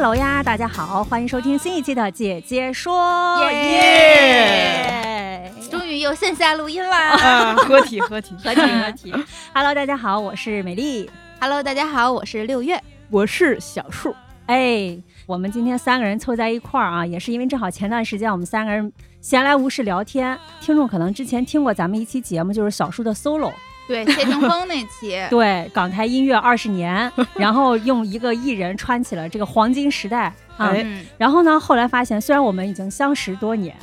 Hello 呀，大家好，欢迎收听新一期的姐姐说，耶耶！终于又线下录音啦啊，合体合体。合体 合体。Hello，大家好，我是美丽。！Hello，大家好，我是六月。我是小树，哎，我们今天三个人凑在一块儿啊，也是因为正好前段时间我们三个人闲来无事聊天，听众可能之前听过咱们一期节目，就是小树的 solo，对，谢霆锋那期，对，港台音乐二十年，然后用一个艺人穿起了这个黄金时代啊。然后呢，后来发现虽然我们已经相识多年，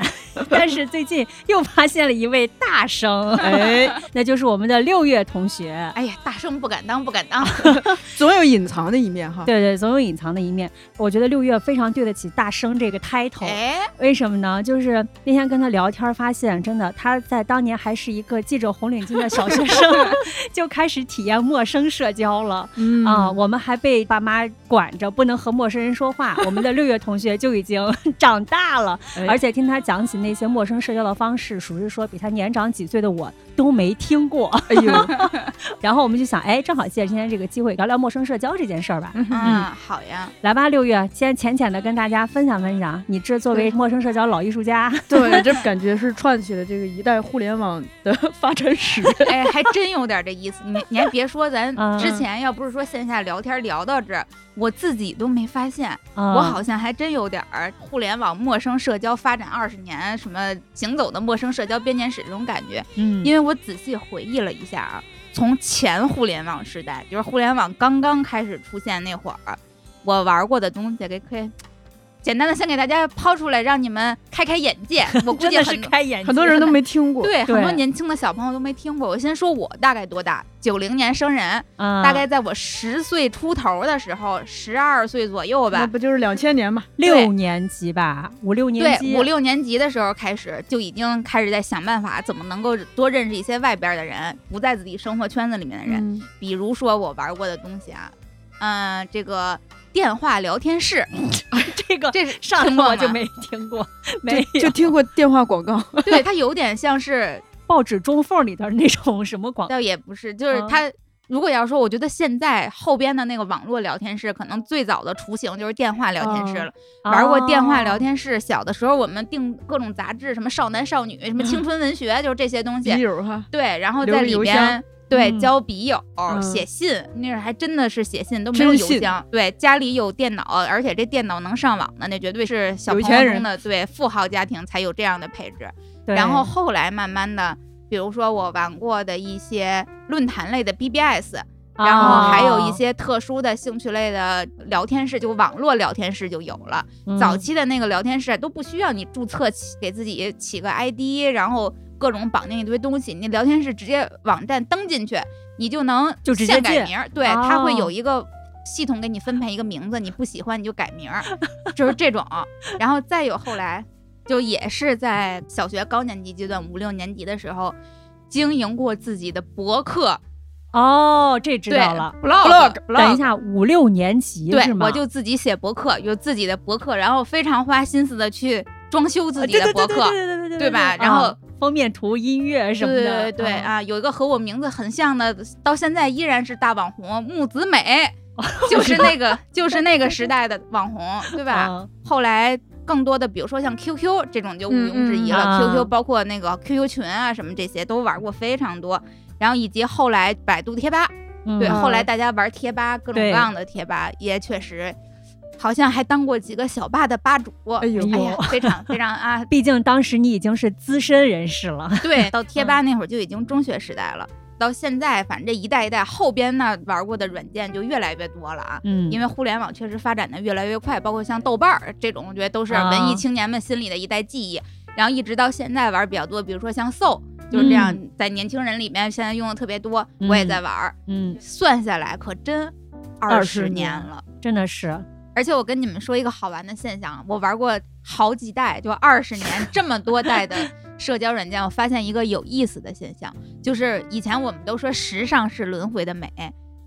但是最近又发现了一位大生，哎，那就是我们的六月同学。哎呀，大生不敢当，不敢当。总有隐藏的一面哈。对对，总有隐藏的一面。我觉得六月非常对得起大生这个 title。哎，为什么呢？就是那天跟他聊天，发现真的他在当年还是一个系着红领巾的小学生，就开始体验陌生社交了。嗯啊，我们还被爸妈管着，不能和陌生人说话。我们的六月同学就已经长大了，哎而且听他讲起那些陌生社交的方式，属实说比他年长几岁的我都没听过。哎呦，然后我们就想，哎，正好借着今天这个机会聊聊陌生社交这件事儿吧。嗯，好呀。来吧，六月，先浅浅的跟大家分享分享，你这作为陌生社交老艺术家，对，这感觉是串起了这个一代互联网的发展史。哎，还真有点这意思。你你还别说，咱嗯之前要不是说线下聊天聊到这儿，我自己都没发现，啊我好像还真有点儿互联网陌生社交发展二十年，什么行走的陌生社交编年史这种感觉。嗯，因为我仔细回忆了一下啊，从前互联网时代，就是互联网刚刚开始出现那会儿，我玩过的东西，给可以简单的先给大家抛出来，让你们开开眼界。我估真的是计很多开眼界，很多人都没听过。对对很多年轻的小朋友都没听过。我先说我大概多大，九零年生人，啊，大概在我十岁出头的时候，十二岁左右吧。那不就是两千年嘛？六年级吧，五六年级，对，五六年级的时候开始就已经开始在想办法怎么能够多认识一些外边的人，不在自己生活圈子里面的人。嗯比如说我玩过的东西啊，嗯、这个电话聊天室，这个这是上听过就没听过，没有就听过电话广告。对，它有点像是，报纸中缝里头那种什么广告，倒也不是，就是嗯它。如果要说，我觉得现在后边的那个网络聊天室，可能最早的雏形就是电话聊天室了。玩过电话聊哦天室，小的时候我们订各种杂志，什么少男少女，什么青春文学，就是这些东笔西。友哈，对，然后在里边对嗯。交笔友、嗯。写信，那会儿还真的是写信，都没有邮箱。对，家里有电脑，而且这电脑能上网的，那绝对是小有钱人朋友中的对富豪家庭才有这样的配置。然后后来慢慢的，比如说我玩过的一些论坛类的 BBS，然后还有一哦些特殊的兴趣类的聊天室，就网络聊天室就有了。嗯。早期的那个聊天室都不需要你注册起给自己起个 ID，然后各种绑定一堆东西，你聊天室直接网站登进去，你就能就直接改名儿。对，它会哦有一个系统给你分配一个名字，你不喜欢你就改名儿，就是这种。然后再有后来，就也是在小学高年级阶段，五六年级的时候。经营过自己的博客，哦，这知道了。blog，等一下，五六年级对？我就自己写博客，有自己的博客，然后非常花心思的去装修自己的博客，啊对对对对对对吧然后啊封面图、音乐什么的，对，对对啊，有一个和我名字很像的，到现在依然是大网红木子美，就是那个就是那个时代的网红，对吧？啊。后来更多的，比如说像 QQ 这种就毋庸置疑了、嗯嗯啊 q q 包括那个 QQ 群啊什么这些都玩过非常多，然后以及后来百度贴吧，对，嗯。后来大家玩贴吧，各种各样的贴吧也确实。好像还当过几个小吧的吧主，哎呦哎呀，非常非常啊，毕竟当时你已经是资深人士了，对，到贴吧那会儿就已经中学时代了。到现在，反正这一代一代后边呢玩过的软件就越来越多了啊。嗯，因为互联网确实发展的越来越快，包括像豆瓣儿这种，我觉得都是文艺啊青年们心里的一代记忆。然后一直到现在玩比较多，比如说像 So，就是这样，在年轻人里面现在用的特别多，我也在玩儿。嗯，算下来可真二十20年年了。真的是，而且我跟你们说一个好玩的现象，我玩过好几代，就二十年这么多代的 社交软件，我发现一个有意思的现象，就是以前我们都说时尚是轮回的美。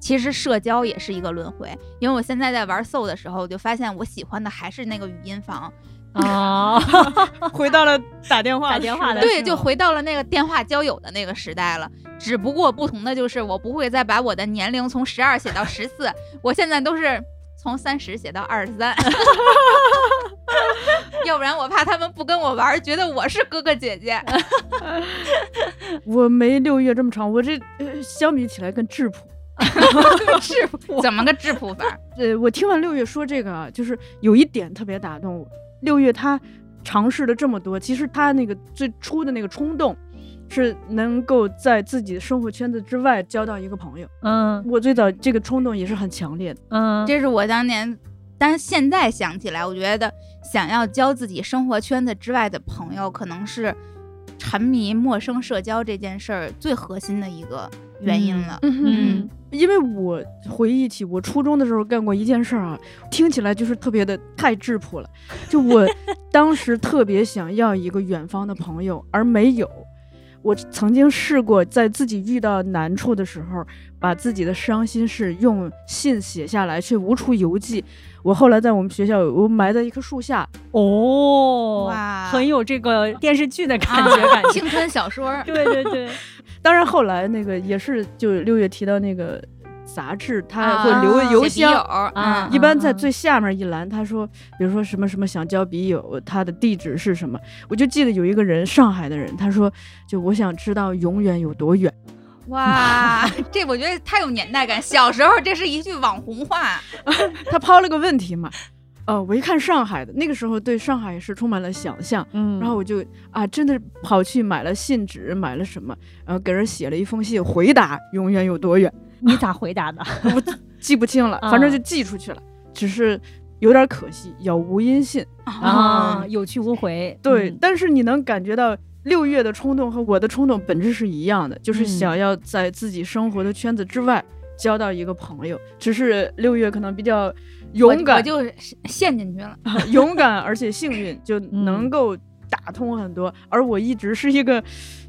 其实社交也是一个轮回，因为我现在在玩 Soul 的时候，我就发现我喜欢的还是那个语音房，哦，回到了打电话打电话的对，就回到了那个电话交友的那个时代了。只不过不同的就是，我不会再把我的年龄从十二写到十四，我现在都是从三十写到二十三，要不然我怕他们不跟我玩，觉得我是哥哥姐姐。我没六月这么长，我这呃相比起来更质朴。质朴怎么个质朴法？呃，我听完六月说这个啊，就是有一点特别打动我。六月他尝试了这么多，其实他那个最初的那个冲动，是能够在自己的生活圈子之外交到一个朋友。嗯我最早这个冲动也是很强烈的。嗯，这是我当年，但是现在想起来，我觉得想要交自己生活圈子之外的朋友，可能是沉迷陌生社交这件事儿最核心的一个原因了。嗯因为我回忆起我初中的时候干过一件事儿啊，听起来就是特别的太质朴了。就我当时特别想要一个远方的朋友，而没有。我曾经试过在自己遇到难处的时候，把自己的伤心事用信写下来，却无处邮寄。我后来在我们学校，我埋在一棵树下，哦，哇很有这个电视剧的感啊觉，感觉。青春小说，对对对，当然后来那个也是，就六月提到那个杂志，他会啊留邮箱。一般在最下面一栏，他说，比如说什么什么想交笔友，他的地址是什么？我就记得有一个人，上海的人，他说，就我想知道永远有多远。哇，这我觉得太有年代感。小时候这是一句网红话，他抛了个问题嘛，呃，我一看上海的，那个时候对上海是充满了想象，嗯，然后我就啊，真的跑去买了信纸，买了什么，然后给人写了一封信，回答永远有多远，你咋回答的？我记不清了，反正就寄出去了，只是有点可惜，杳无音信。啊，有去无回。对，嗯但是你能感觉到六月的冲动和我的冲动本质是一样的，就是嗯想要在自己生活的圈子之外交到一个朋友。只是六月可能比较勇敢我，就陷进去了。勇敢而且幸运，就嗯能够打通很多。而我一直是一个，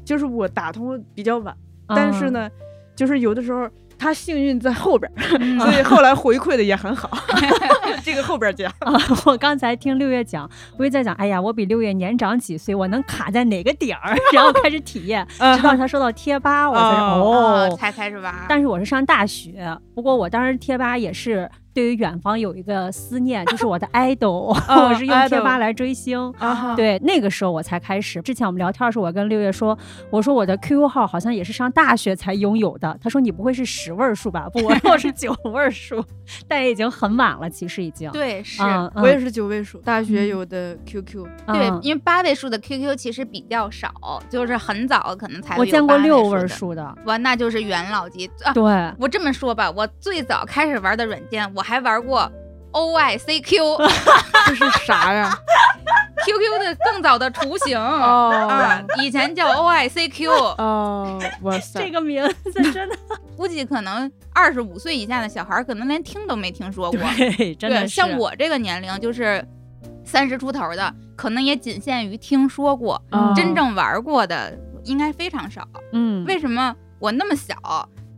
就是我打通比较晚，但是，呢，就是有的时候。他幸运在后边所以后来回馈的也很好。这个后边儿讲。啊，我刚才听六月讲，我也在想，哎呀，我比六月年长几岁，我能卡在哪个点儿？然后开始体验，直到他说到贴吧，我才哦才开始玩。但是我是上大学，不过我当时贴吧也是对于远方有一个思念，就是我的 idol，、啊 我是用贴吧来追星。啊，对，那个时候我才开始。之前我们聊天的时候，我跟六月说，我说我的 QQ 号好像也是上大学才拥有的。他说你不会是十位数吧？不，我说我是九 位数，但也已经很晚了，其实已经。对，是。我也是九位数，大学嗯有的 QQ。对嗯，因为八位数的 QQ 其实比较少，就是很早可能才我见过六位数的。哇，那就是元老级啊！对，我这么说吧，我最早开始玩的软件，我还玩过 OICQ，QQ 这是啥呀？Q Q？的更早的雏形哦啊，以前叫 OICQ，哦，哇塞！这个名字真的 估计可能二十五岁以下的小孩儿可能连听都没听说过。对，真的对，是像我这个年龄就是三十出头的，可能也仅限于听说过，哦真正玩过的应该非常少。嗯，为什么我那么小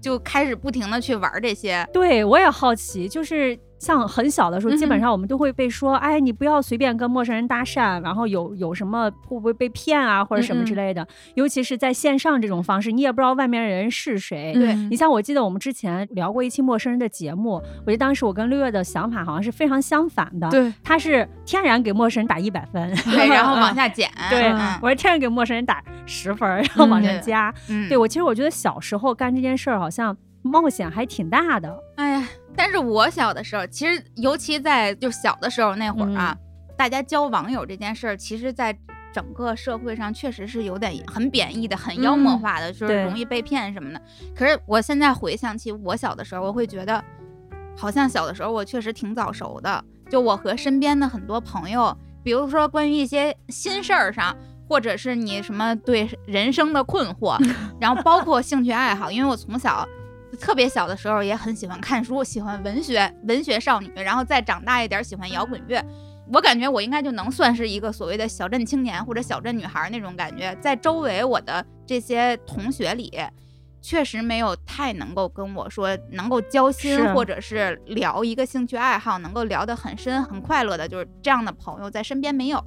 就开始不停的去玩这些？对我也好奇，就是像很小的时候，基本上我们都会被说，哎，你不要随便跟陌生人搭讪，然后有有什么会不会被骗啊，或者什么之嗯嗯类的。尤其是在线上这种方式，你也不知道外面人是谁。对嗯你像我记得我们之前聊过一期陌生人的节目，我觉得当时我跟六月的想法好像是非常相反的。，对，他是天然给陌生人打一百分，对，然后 往下减。对嗯我是天然给陌生人打十分，然后往上对加。嗯，对我其实我觉得小时候干这件事儿好像冒险还挺大的。哎呀，但是我小的时候，其实尤其在就小的时候那会儿啊，大家交网友这件事儿，其实在整个社会上确实是有点很贬义的、很妖魔化的，就是容易被骗什么的。可是我现在回想起我小的时候，我会觉得，好像小的时候我确实挺早熟的。就我和身边的很多朋友，比如说关于一些心事儿上。或者是你什么对人生的困惑，然后包括兴趣爱好，因为我从小。特别小的时候也很喜欢看书，喜欢文学，文学少女，然后再长大一点喜欢摇滚乐。我感觉我应该就能算是一个所谓的小镇青年或者小镇女孩那种感觉，在周围我的这些同学里，确实没有太能够跟我说能够交心或者是聊一个兴趣爱好，能够聊得很深很快乐的，就是这样的朋友在身边没有。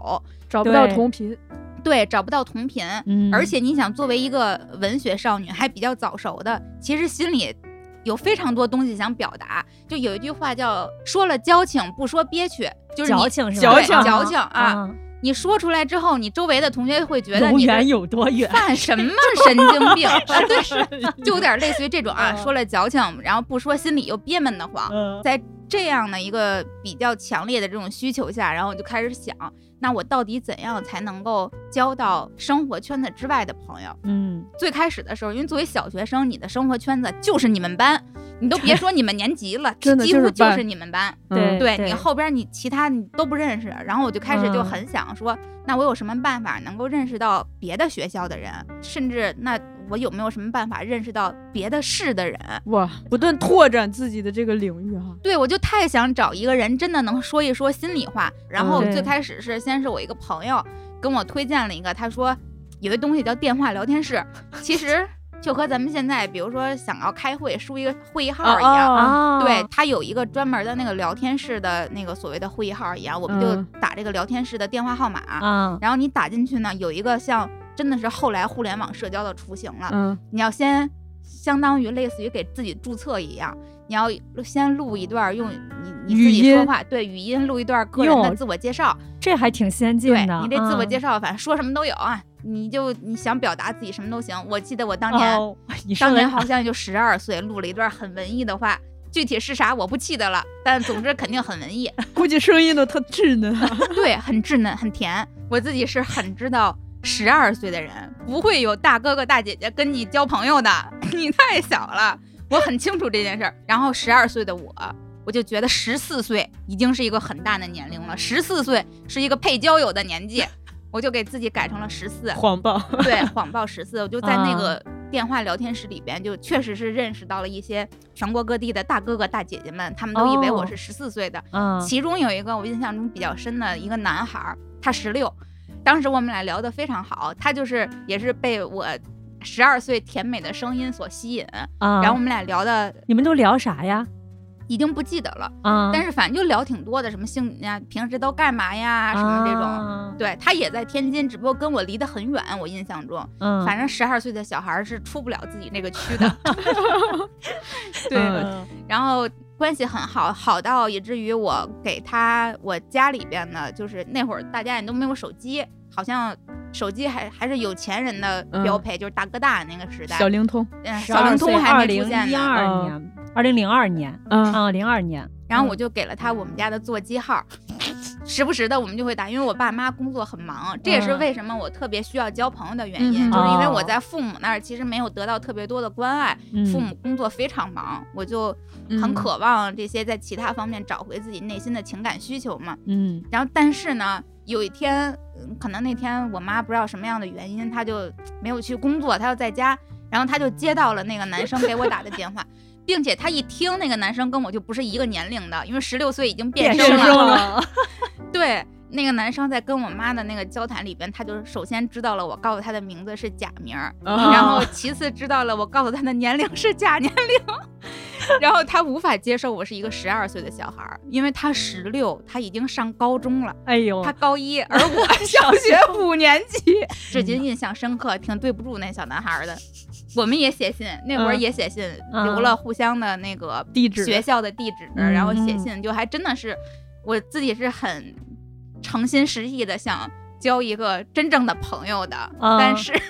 找不到同频，对，找不到同频，嗯而且你想作为一个文学少女，还比较早熟的，其实心里有非常多东西想表达。就有一句话叫“说了矫情，不说憋屈”，就是你矫情是吧？矫情矫情啊！啊，你说出来之后，你周围的同学会觉得永你是远有多远？犯什么神经病啊？对，就有点类似于这种啊，嗯说了矫情，然后不说心里又憋闷得慌。嗯在这样的一个比较强烈的这种需求下，然后我就开始想，那我到底怎样才能够交到生活圈子之外的朋友？嗯，最开始的时候，因为作为小学生，你的生活圈子就是你们班，你都别说你们年级了，真的几乎就是你们班。对嗯对你后边你其他你都不认识，然后我就开始就嗯很想说，那我有什么办法能够认识到别的学校的人，甚至那我有没有什么办法认识到别的市的人？哇，不断拓展自己的这个领域哈。对，我就太想找一个人，真的能说一说心里话。然后最开始是先是我一个朋友跟我推荐了一个，他说有一东西叫电话聊天室，其实就和咱们现在比如说想要开会输一个会议号一样。啊，对，它有一个专门的那个聊天室的那个所谓的会议号一样，我们就嗯打这个聊天室的电话号码，啊，然后你打进去呢，有一个像真的是后来互联网社交的雏形了，嗯你要先相当于类似于给自己注册一样，你要先录一段用你你自己说话，对语音录一段个人的自我介绍，这还挺先进对的。你这自我介绍绍，反正说什么都有啊，你就你想表达自己什么都行。我记得我当年、当年好像就十二岁，录了一段很文艺的话。具体是啥我不记得了，但总之肯定很文艺，估计声音都特稚嫩。对，很稚嫩，很甜。我自己是很知道，十二岁的人不会有大哥哥大姐姐跟你交朋友的，你太小了。我很清楚这件事儿。然后十二岁的我，我就觉得十四岁已经是一个很大的年龄了，十四岁是一个配交友的年纪，我就给自己改成了十四。谎报，对，谎报十四，我就在那个电话聊天室里边，就确实是认识到了一些全国各地的大哥哥大姐姐们，他们都以为我哦是十四岁的。嗯，其中有一个我印象中比较深的一个男孩儿，他十六，当时我们俩聊得非常好，他就是也是被我十二岁甜美的声音所吸引，啊，然后我们俩聊的你们都聊啥呀？已经不记得了，啊，但是反正就聊挺多的，什么性呀，平时都干嘛呀，什么这种。种，对他也在天津，只不过跟我离得很远，我印象中，嗯，反正十二岁的小孩儿是出不了自己那个区的。对，嗯。然后关系很好，好到以至于我给他我家里边的，就是那会儿大家也都没有手机，好像手机还还是有钱人的标配，就是大哥大那个时代，小灵通，嗯小灵通还没出现一呢。二年，二零零二年，嗯，啊，零二年，然后我就给了他我们家的座机号，时不时的我们就会打，因为我爸妈工作很忙，这也是嗯。为什么我特别需要交朋友的原因，嗯就是因为哦。我在父母那儿其实没有得到特别多的关爱，嗯。父母工作非常忙，我就嗯。很渴望这些在其他方面找回自己内心的情感需求嘛。嗯。然后但是呢，有一天，嗯可能那天我妈不知道什么样的原因，她就没有去工作，她要在家，然后她就接到了那个男生给我打的电话。并且他一听那个男生跟我就不是一个年龄的，因为十六岁已经变变声了。了，对，那个男生在跟我妈的那个交谈里边，他就首先知道了我告诉他的名字是假名然后其次知道了我告诉他的年龄是假年龄，然后他无法接受我是一个十二岁的小孩儿，因为他十六，他已经上高中了。哎呦他，高一，而我 小学五年级，至今印象深刻，挺对不住那小男孩儿的。我们也写信，那会儿嗯也写信，嗯留了互相的那个地址学校的地址，嗯然后写信，就还真的是我自己是很诚心实意的想交一个真正的朋友的，嗯但是。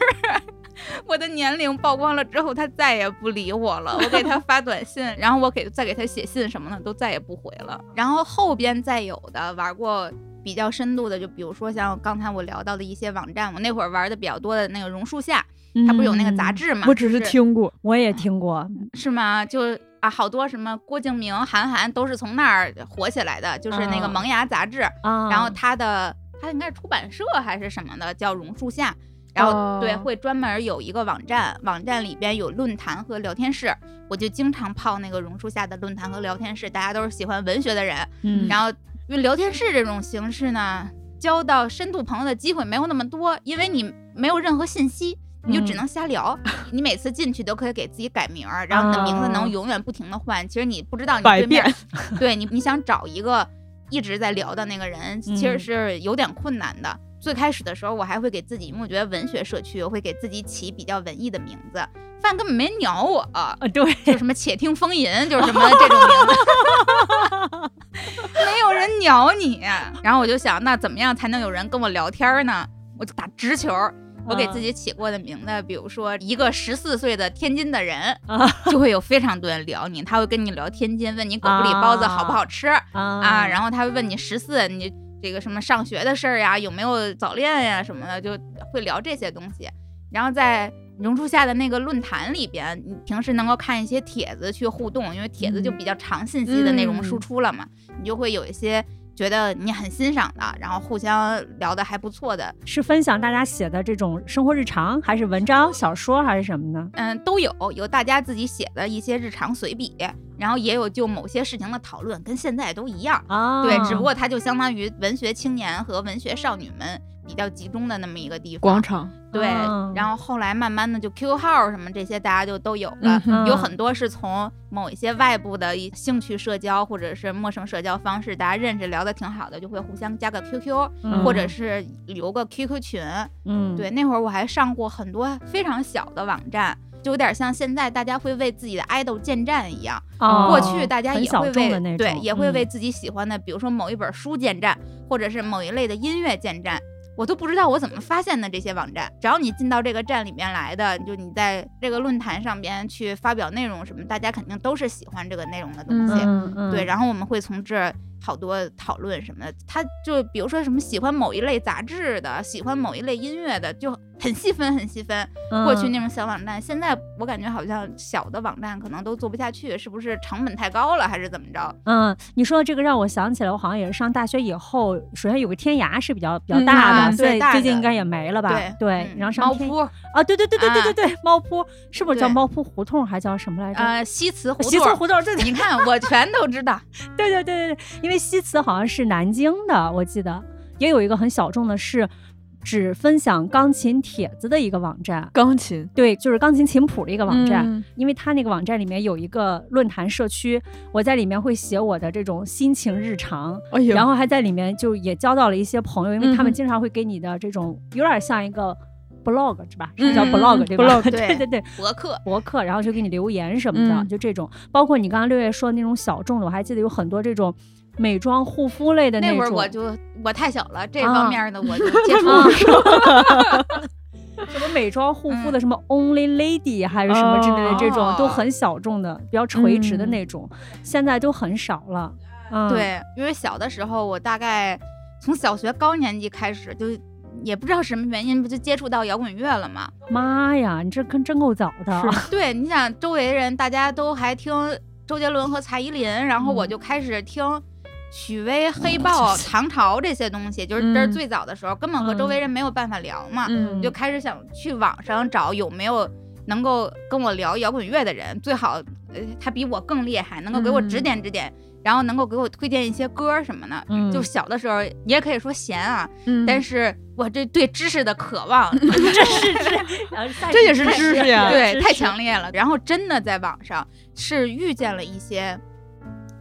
我的年龄曝光了之后，他再也不理我了。我给他 发短信，然后我给再给他写信什么的，都再也不回了。然后后边再有的玩过比较深度的，就比如说像刚才我聊到的一些网站，我那会儿玩的比较多的那个榕树下，它不是有那个杂嗯，志吗？我只是听过，我也听过，是吗？就啊，好多什么郭敬明、韩寒都是从那儿火起来的，就是那个嗯萌芽杂志。啊，然后他的它应该是出版社还是什么的，叫榕树下。然后对，哦会专门有一个网站，网站里边有论坛和聊天室，我就经常泡那个榕树下的论坛和聊天室，大家都是喜欢文学的人。嗯，然后因为聊天室这种形式呢，交到深度朋友的机会没有那么多，因为你没有任何信息。你就只嗯能瞎聊，你每次进去都可以给自己改名儿，然后你的名字哦能永远不停的换。其实你不知道你对面变，对你，你想找一个一直在聊的那个人，其实嗯是有点困难的。最开始的时候，我还会给自己，因为我觉得文学社区，我会给自己起比较文艺的名字。发现根本没人鸟我，啊，对，就什么且听风吟，就是什么这种名字，没有人鸟你。然后我就想，那怎么样才能有人跟我聊天呢？我就打直球。我给自己起过的名字，比如说一个十四岁的天津的人，啊就会有非常多人聊你，他会跟你聊天津，问你狗不理包子好不好吃啊啊，然后他会问你十四，你这个什么上学的事儿呀，有没有早恋呀什么的，就会聊这些东西。然后在榕树下的那个论坛里边，你平时能够看一些帖子去互动，因为帖子就嗯比较长信息的内容嗯。输出了嘛，你就会有一些觉得你很欣赏的，然后互相聊得还不错的，是分享大家写的这种生活日常，还是文章、小说，还是什么呢？嗯，都有有大家自己写的一些日常随笔，然后也有就某些事情的讨论，跟现在都一样。啊，对，只不过它就相当于文学青年和文学少女们比较集中的那么一个地方。广场，对，嗯然后后来慢慢的就 QQ 号什么这些大家就都有了，嗯有很多是从某一些外部的一兴趣社交或者是陌生社交方式，大家认识聊得挺好的，就会互相加个 QQ，、嗯或者是留个 QQ 群。嗯，对，那会儿我还上过很多非常小的网站。就有点像现在大家会为自己的爱豆建站一样，哦，过去大家也会为对，也会为嗯自己喜欢的，比如说某一本书建站，或者是某一类的音乐建站。我都不知道我怎么发现的这些网站，只要你进到这个站里面来的，就你在这个论坛上边去发表内容什么，大家肯定都是喜欢这个内容的东西。嗯嗯，对，然后我们会从这儿好多讨论什么的。他就比如说什么喜欢某一类杂志的，喜欢某一类音乐的，就很细分，很细分。过去那种小网站，现在我感觉好像小的网站可能都做不下去，是不是成本太高了，还是怎么着？嗯，你说的这个让我想起来，我好像也是上大学以后，首先有个天涯是比较比较嗯大啊的，所以对最近应该也没了吧？对嗯然后上天猫扑，啊，对对对对对对对，猫扑是不是叫猫扑胡同，还叫什么来着？呃，西祠胡同西。祠胡同，对对你看，我全都知道。对对对对对，因为西祠好像是南京的，我记得。也有一个很小众的是只分享钢琴帖子的一个网站。钢琴。对，就是钢琴琴谱的一个网站，嗯。因为它那个网站里面有一个论坛社区，我在里面会写我的这种心情日常，哎，然后还在里面就也交到了一些朋友，因为他们经常会给你的这种有点像一个 blog 是吧？是叫 blog 嗯对吧？blog，对对。对对，博客，博客，然后就给你留言什么的，嗯。就这种。包括你刚刚六月说的那种小众的，我还记得有很多这种美妆护肤类的那种。会儿我就我太小了，这啊方面的我就接触啊 不上。什么美妆护肤的，什么 Only Lady 还是什么之类的，这种、哦都很小众的，比较垂直的嗯那种，现在都很少了。嗯，，对，因为小的时候我大概从小学高年级开始就。也不知道什么原因，不就接触到摇滚乐了吗？妈呀，你这跟真够早的。对，你想周围人大家都还听周杰伦和蔡依林，然后我嗯就开始听许巍、黑豹、唐朝这些东西，就是这是嗯最早的时候，根本和周围人没有办法聊嘛，嗯就开始想去网上找有没有能够跟我聊摇滚乐的人，最好呃他比我更厉害，能够给我指嗯点指点。然后能够给我推荐一些歌什么的，嗯就小的时候也可以说闲啊，嗯但是我这对知识的渴望，这是 这，这也是知识呀对，太。强烈了。然后真的在网上是遇见了一些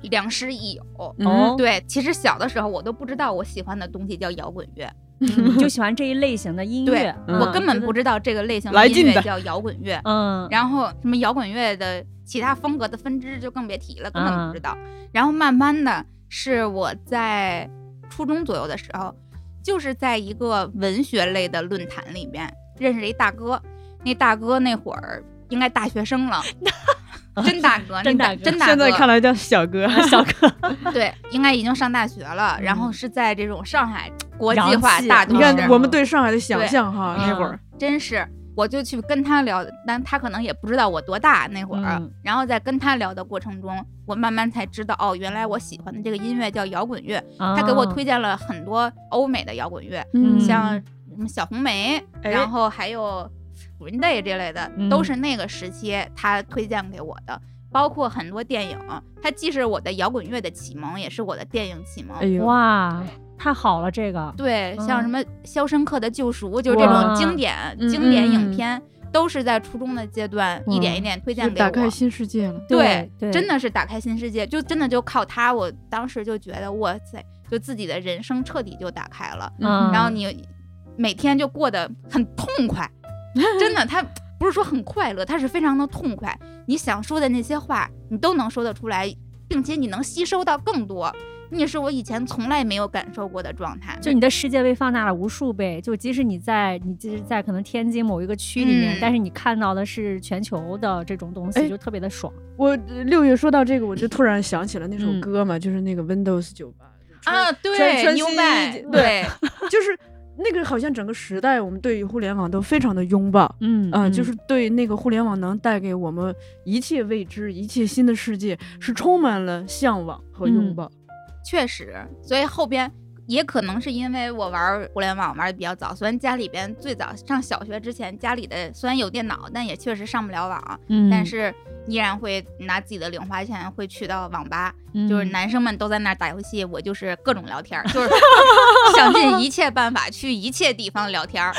良师益友。嗯哦对，其实小的时候我都不知道我喜欢的东西叫摇滚乐，你就喜欢这一类型的音对乐，我嗯根本不知道这个类型的音乐叫摇滚乐。嗯，然后什么摇滚乐的其他风格的分支就更别提了，根本嗯不知道。然后慢慢的是我在初中左右的时候，就是在一个文学类的论坛里面认识了一大哥，那大哥那会儿应该大学生了，真大哥，真大哥。真大哥，现在看来叫小哥，小哥，对，应该已经上大学了，然后嗯是在这种上海国际化大都市，你看嗯我们对上海的想象哈，那会儿。真是我就去跟他聊，但他可能也不知道我多大那会儿，嗯。然后在跟他聊的过程中，我慢慢才知道，哦，原来我喜欢的这个音乐叫摇滚乐。他给我啊推荐了很多欧美的摇滚乐，嗯。像什么小红莓，哎。然后还有 Day 这类的，嗯都是那个时期他推荐给我的。包括很多电影，它既是我的摇滚乐的启蒙，也是我的电影启蒙。哎呦，哇，太好了，这个对，嗯像什么《肖申克的救赎》，就是这种经典嗯经典影嗯片，都是在初中的阶段一点一点推荐给我。就打开新世界了。对对，真的是打开新世界，就真的就靠它，我当时就觉得哇塞，就自己的人生彻底就打开了，嗯然后你每天就过得很痛快，真的，他不是说很快乐，他是非常的痛快，你想说的那些话，你都能说得出来，并且你能吸收到更多，那也是我以前从来没有感受过的状态。就你的世界被放大了无数倍，就即使你在你即使在可能天津某一个区里面，嗯但是你看到的是全球的这种东西，哎就特别的爽。我呃六月说到这个，我就突然想起了那首嗯歌嘛，就是那个 Windows 九八啊，对，牛掰，对对，就是那个好像整个时代，我们对于互联网都非常的拥抱。嗯嗯，就是对那个互联网能带给我们一切未知、一切新的世界，是充满了向往和拥嗯抱。确实，所以后边也可能是因为我玩互联网玩的比较早，虽然家里边最早上小学之前，家里的虽然有电脑，但也确实上不了网，嗯，但是依然会拿自己的零花钱会去到网吧，嗯就是男生们都在那儿打游戏，我就是各种聊天儿，就是 想尽一切办法去一切地方聊天儿，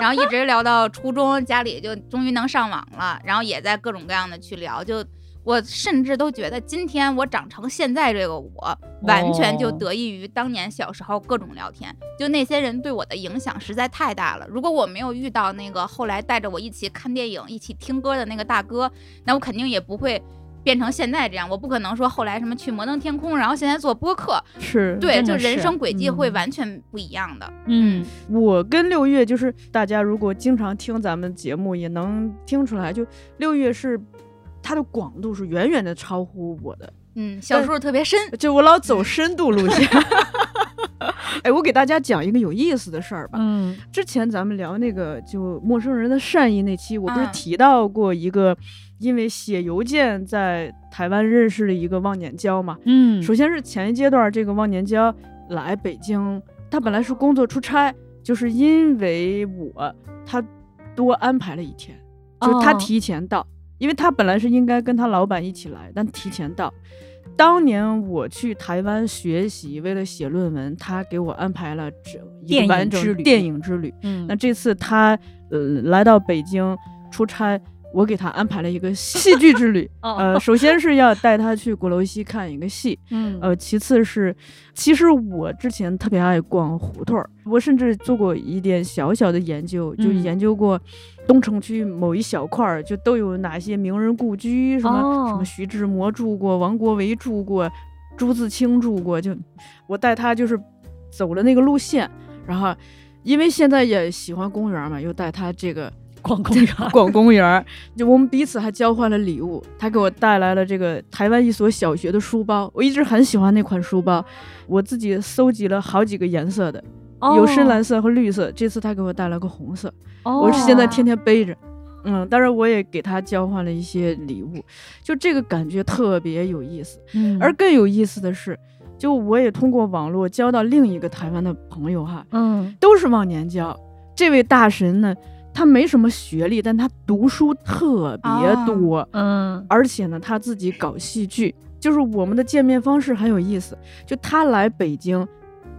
然后一直聊到初中，家里就终于能上网了，然后也在各种各样的去聊，就。我甚至都觉得，今天我长成现在这个我，完全就哦得益于当年小时候各种聊天。就那些人对我的影响实在太大了。如果我没有遇到那个后来带着我一起看电影、一起听歌的那个大哥，那我肯定也不会变成现在这样。我不可能说后来什么去摩登天空，然后现在做播客。是，对，就人生轨迹会嗯完全不一样的。嗯我跟六月就是大家如果经常听咱们节目，也能听出来，就六月是它的广度是远远的超乎我的，嗯，小数特别深。就我老走深度路线。哎，我给大家讲一个有意思的事儿吧。嗯之前咱们聊那个就陌生人的善意那期，我不是啊提到过一个因为写邮件在台湾认识的一个忘年交嘛？嗯，首先是前一阶段这个忘年交来北京，他本来是工作出差，就是因为我他多安排了一天，就是他哦提前到，因为他本来是应该跟他老板一起来，但提前到。当年我去台湾学习，为了写论文，他给我安排了整一电影个完整之旅电影之旅。嗯那这次他呃来到北京出差，我给他安排了一个戏剧之旅。哦。呃，首先是要带他去鼓楼西看一个戏，嗯。呃，其次是，其实我之前特别爱逛胡同儿，我甚至做过一点小小的研究，就嗯。研究过东城区某一小块儿，就都有哪些名人故居，什么、什哦么徐志摩住过，王国维住过，朱自清住过，就我带他就是走了那个路线，然后因为现在也喜欢公园嘛，又带他这个逛公园儿，逛公园儿，就我们彼此还交换了礼物。他给我带来了这个台湾一所小学的书包，我一直很喜欢那款书包，我自己搜集了好几个颜色的，有深蓝色和绿色。这次他给我带来个红色，哦，我是现在天天背着。嗯，当然我也给他交换了一些礼物，就这个感觉特别有意思。嗯，而更有意思的是，就我也通过网络交到另一个台湾的朋友哈，嗯都是忘年交。这位大神呢，他没什么学历，但他读书特别多，嗯而且呢，他自己搞戏剧。就是我们的见面方式很有意思，就他来北京，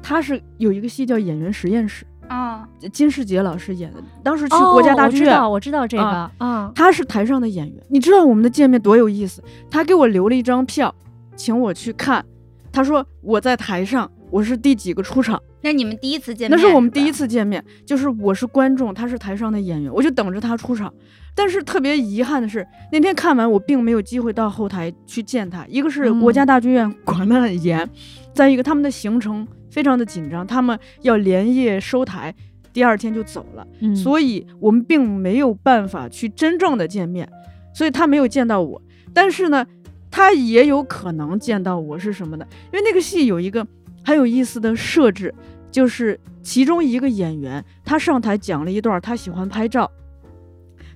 他是有一个戏叫《演员实验室啊，》，金世杰老师演的，当时去哦国家大剧院。我知道，我知道这个啊啊，他是台上的演员，你知道我们的见面多有意思？他给我留了一张票，请我去看。他说我在台上，我是第几个出场。那你们第一次见面？那是我们第一次。见面，就是我是观众，他是台上的演员，我就等着他出场。但是特别遗憾的是，那天看完我并没有机会到后台去见他。一个是嗯国家大剧院 管得很严，再一个他们的行程非常的紧张，他们要连夜收台，第二天就走了，嗯所以我们并没有办法去真正的见面，所以他没有见到我。但是呢，他也有可能见到我是什么呢？因为那个戏有一个很有意思的设置，就是其中一个演员他上台讲了一段他喜欢拍照，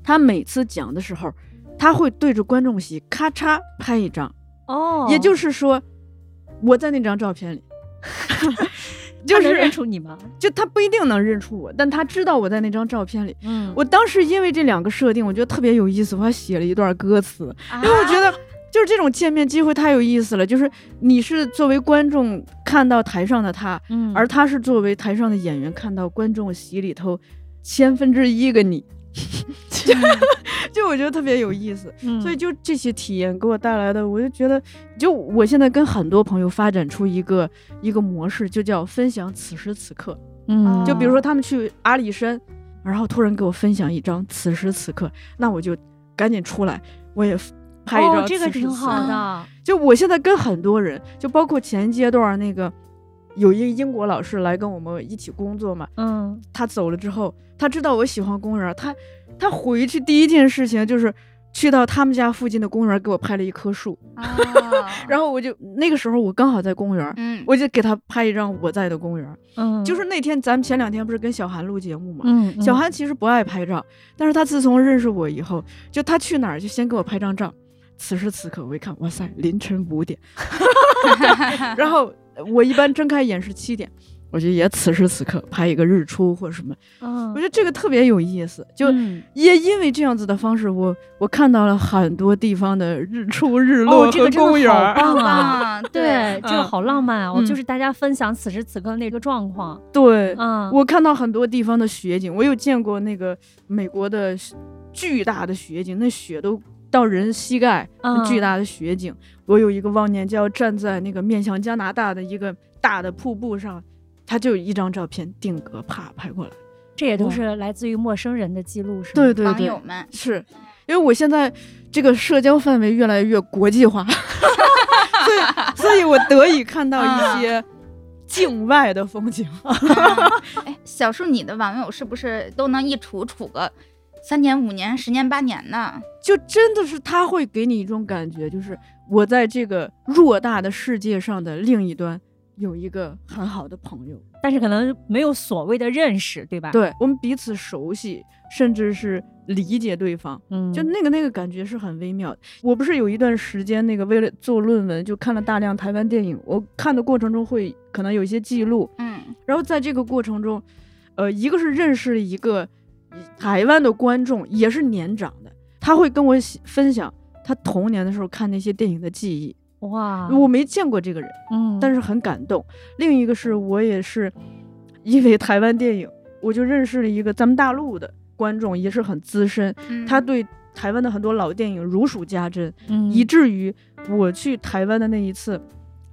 他每次讲的时候，他会对着观众席咔嚓拍一张，哦，也就是说，我在那张照片里，就是认出你吗？就他不一定能认出我，但他知道我在那张照片里。嗯，我当时因为这两个设定，我觉得特别有意思，我还写了一段歌词，啊因为我觉得就是这种见面机会太有意思了。就是你是作为观众看到台上的他，嗯，而他是作为台上的演员看到观众席里头千分之一个你，就 就我觉得特别有意思。嗯所以就这些体验给我带来的，我就觉得，就我现在跟很多朋友发展出一个一个模式，就叫分享此时此刻。嗯，就比如说他们去阿里山，然后突然给我分享一张此时此刻，那我就赶紧出来，我也拍一张、哦，这个挺好。的，就我现在跟很多人，就包括前阶段那个有一个英国老师来跟我们一起工作嘛，嗯，他走了之后，他知道我喜欢公园，他他回去第一件事情就是去到他们家附近的公园给我拍了一棵树，哦然后我就那个时候我刚好在公园，嗯，我就给他拍一张我在的公园。嗯，就是那天咱们前两天不是跟小韩录节目嘛，嗯，嗯小韩其实不爱拍照，但是他自从认识我以后，就他去哪儿就先给我拍张照。此时此刻，我一看，哇塞，凌晨五点，然后我一般睁开眼是七点，我觉得也此时此刻拍一个日出或者什么，嗯，我觉得这个特别有意思。就嗯也因为这样子的方式，我我看到了很多地方的日出、日哦落和这个公园儿。好棒啊！啊，对，这个嗯好浪漫啊！我嗯就是大家分享此时此刻那个状况。对，嗯，我看到很多地方的雪景，我有见过那个美国的巨大的雪景，那雪都到人膝盖，巨嗯大的雪景。我有一个忘年交站在那个面向加拿大的一个大的瀑布上，他就一张照片定格啪拍过来。这也都是来自于陌生人的记录，是吗？对对对网友，们，是因为我现在这个社交范围越来越国际化，所以 所以我得以看到一些境外的风景。哎，小树，你的网友是不是都能一处处个三年、五年、十年、八年呢？就真的是他会给你一种感觉，就是我在这个偌大的世界上的另一端有一个很好的朋友，但是可能没有所谓的认识，对吧？，对我们彼此熟悉，甚至是理解对方，嗯，就那个那个感觉是很微妙的。我不是有一段时间那个为了做论文，就看了大量台湾电影，我看的过程中会可能有一些记录，嗯然后在这个过程中，呃，一个是认识了一个台湾的观众，也是年长的，他会跟我分享他童年的时候看那些电影的记忆。哇，我没见过这个人，嗯，但是很感动。另一个是我也是因为台湾电影，我就认识了一个咱们大陆的观众，也是很资深，嗯，他对台湾的很多老电影如数家珍，嗯以至于我去台湾的那一次，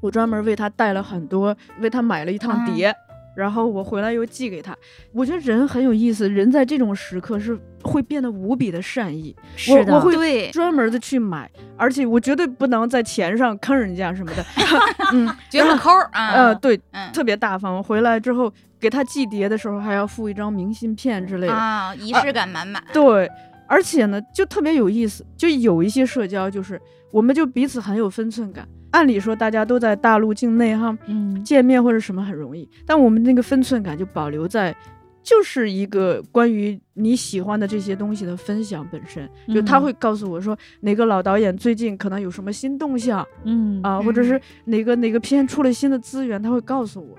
我专门为他带了很多，为他买了一趟碟。然后我回来又寄给他，我觉得人很有意思，人在这种时刻是会变得无比的善意。我是的，我会，专门的去买，而且我绝对不能在钱上坑人家什么的。嗯，绝不抠啊，呃，对，嗯特别大方。回来之后给他寄碟的时候，还要附一张明信片之类的。啊，仪式感满满，对，而且呢，就特别有意思，就有一些社交，就是我们就彼此很有分寸感。按理说大家都在大陆境内哈，嗯。见面或者什么很容易，但我们那个分寸感就保留在。就是一个关于你喜欢的这些东西的分享本身，就他嗯。会告诉我说哪个老导演最近可能有什么新动向，嗯啊，或者是嗯哪个哪个片出了新的资源，他会告诉我，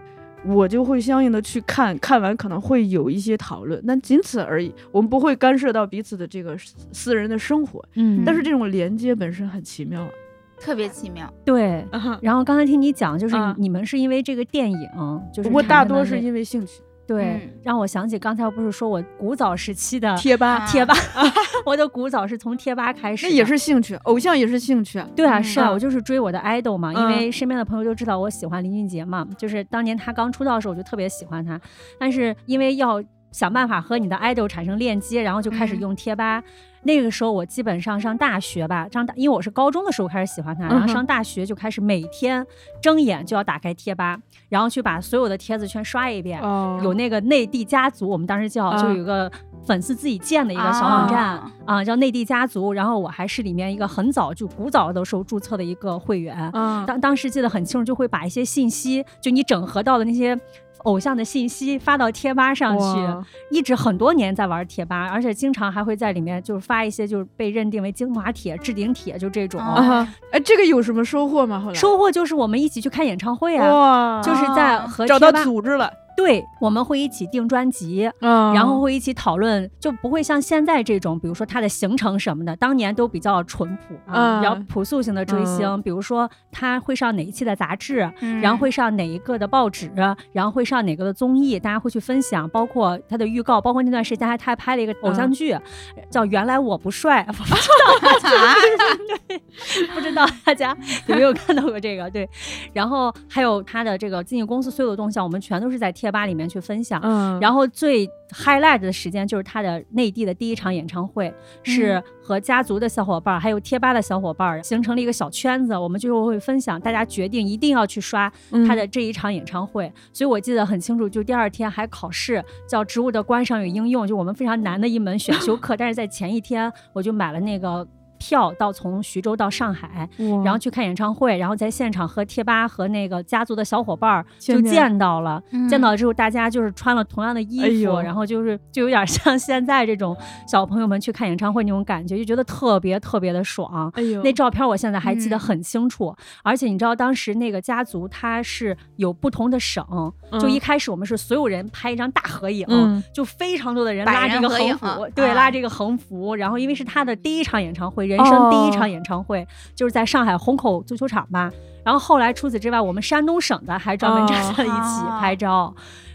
我就会相应的去看，看完可能会有一些讨论，但仅此而已，我们不会干涉到彼此的这个私私人的生活，嗯，但是这种连接本身很奇妙啊。特别奇妙。对。啊然后刚才听你讲，就是啊你们是因为这个电影，就是我产大多是因为兴趣，对嗯，让我想起刚才不是说我古早时期的贴吧，啊贴吧，我的古早是从贴吧开始，那也是兴趣，偶像也是兴趣啊。对啊，嗯是啊，嗯我就是追我的 idol 嘛，因嗯为身边的朋友都知道我喜欢林俊杰嘛，就是当年他刚出道的时候，我就特别喜欢他，但是因为要想办法和你的 idol 产生链接，然后就开始嗯用贴吧。那个时候我基本上上大学吧，上大，因为我是高中的时候开始喜欢他，然后上大学就开始每天睁眼就要打开贴吧，然后去把所有的帖子全刷一遍。哦有那个内地家族，我们当时叫，就啊有一个粉丝自己建的一个小网站啊啊，叫内地家族。然后我还是里面一个很早就古早的时候注册的一个会员。啊，当当时记得很清楚，就会把一些信息，就你整合到的那些偶像的信息发到贴吧上去，一直很多年在玩贴吧，而且经常还会在里面就是发一些就是被认定为精华帖、置顶帖，就这种。哎，这个有什么收获吗？后来。收获就是我们一起去看演唱会啊，哇，就是在哦和找到组织了，对，我们会一起订专辑，嗯，然后会一起讨论，就不会像现在这种，比如说他的行程什么的，当年都比较淳朴啊，嗯。比较朴素型的追星，比如说他会上哪一期的杂志，嗯然后会上哪一个的报纸，然后会上哪个的综艺，大家会去分享，包括他的预告，包括那段时间还他还拍了一个偶像剧，叫《原来我不帅》，不知道大家对，不知道大家有没有看到过这个？对，然后还有他的这个经纪公司所有的动向，我们全都是在贴吧里面去分享。嗯，然后最 highlight 的时间就是他的内地的第一场演唱会，是和家族的小伙伴儿还有贴吧的小伙伴儿形成了一个小圈子，我们就会分享，大家决定一定要去刷嗯他的这一场演唱会。所以我记得很清楚，就第二天还考试，叫植物的观赏与应用，就我们非常难的一门选修课，但是在前一天我就买了那个。票到从徐州到上海，嗯然后去看演唱会，然后在现场和贴吧和那个家族的小伙伴儿就见到了，嗯见到了之后，大家就是穿了同样的衣服，哎然后就是就有点像 现在这种小朋友们去看演唱会那种感觉，就觉得特别特别的爽。哎呦，那照片我现在还记得嗯。很清楚，而且你知道当时那个家族他是有不同的省，就一开始我们是所有人拍一张大合影，嗯就非常多的人拉这个横幅，对，啊拉这个横幅，然后因为是他的第一场演唱会，人生第一场演唱会，就是在上海虹口足球场吧。然后后来除此之外，我们山东省的还专门站在了一起哦拍照。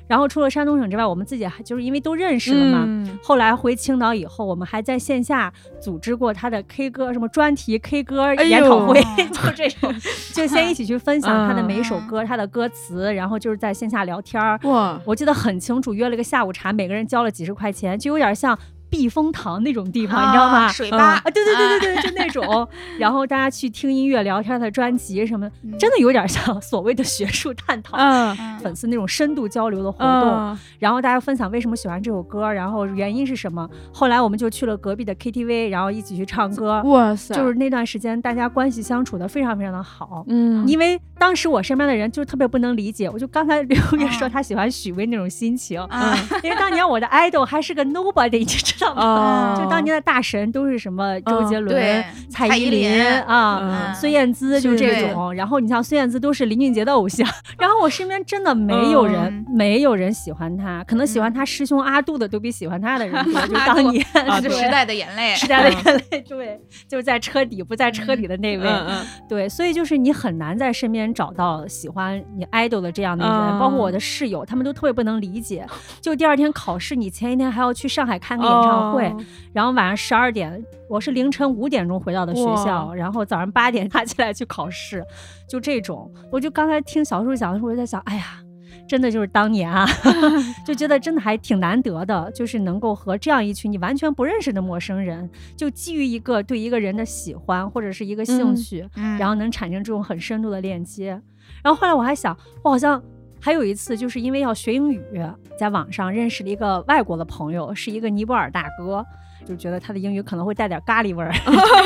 然后除了山东省之外，我们自己还就是因为都认识了嘛。嗯后来回青岛以后，我们还在线下组织过他的 K 歌什么专题 K 歌研讨会，就这种，就先一起去分享他的嗯每一首歌、他的歌词，然后就是在线下聊天儿。哇，我记得很清楚，约了个下午茶，每个人交了几十块钱，就有点像避风塘那种地方，你知道吗？啊水吧啊，对对对对对，就那种。然后大家去听音乐、聊天的专辑什么真的有点像所谓的学术探讨。嗯嗯 粉丝那种深度交流的活动，嗯然后大家分享为什么喜欢这首歌，然后原因是什么。后来我们就去了隔壁的 KTV，然后一起去唱歌。哇塞，就是那段时间，大家关系相处的非常非常的好。嗯，因为当时我身边的人就特别不能理解，我就刚才刘月说啊他喜欢许巍那种心情，啊因为当年我的 idol 还是个 nobody，你知道吗？哦，就当年的大神都是什么周杰伦、对蔡依林啊。嗯。孙燕姿就这种，然后你像孙燕姿都是林俊杰的偶像，然后我身边真的没有人、嗯没有人喜欢他，可能喜欢嗯。他师兄阿杜的都比喜欢他的人多，就当年 就时代的眼泪，时代的眼泪，对，就是在车底不在车里的那位，嗯。嗯对，所以就是你很难在身边找到喜欢你 idol 的这样的人，啊包括我的室友，他们都特别不能理解。就第二天考试，你前一天还要去上海看个演唱会，哦然后晚上十二点，我是凌晨五点钟回到的学校，然后早上八点爬起来去考试，就这种。我就刚才听小树讲的时候，我就在想，哎呀。真的就是当年啊，就觉得真的还挺难得的，就是能够和这样一群你完全不认识的陌生人，就基于一个对一个人的喜欢或者是一个兴嗯趣，嗯然后能产生这种很深度的链接。然后后来我还想，我好像还有一次，就是因为要学英语，在网上认识了一个外国的朋友，是一个尼泊尔大哥，就觉得他的英语可能会带点咖喱味儿，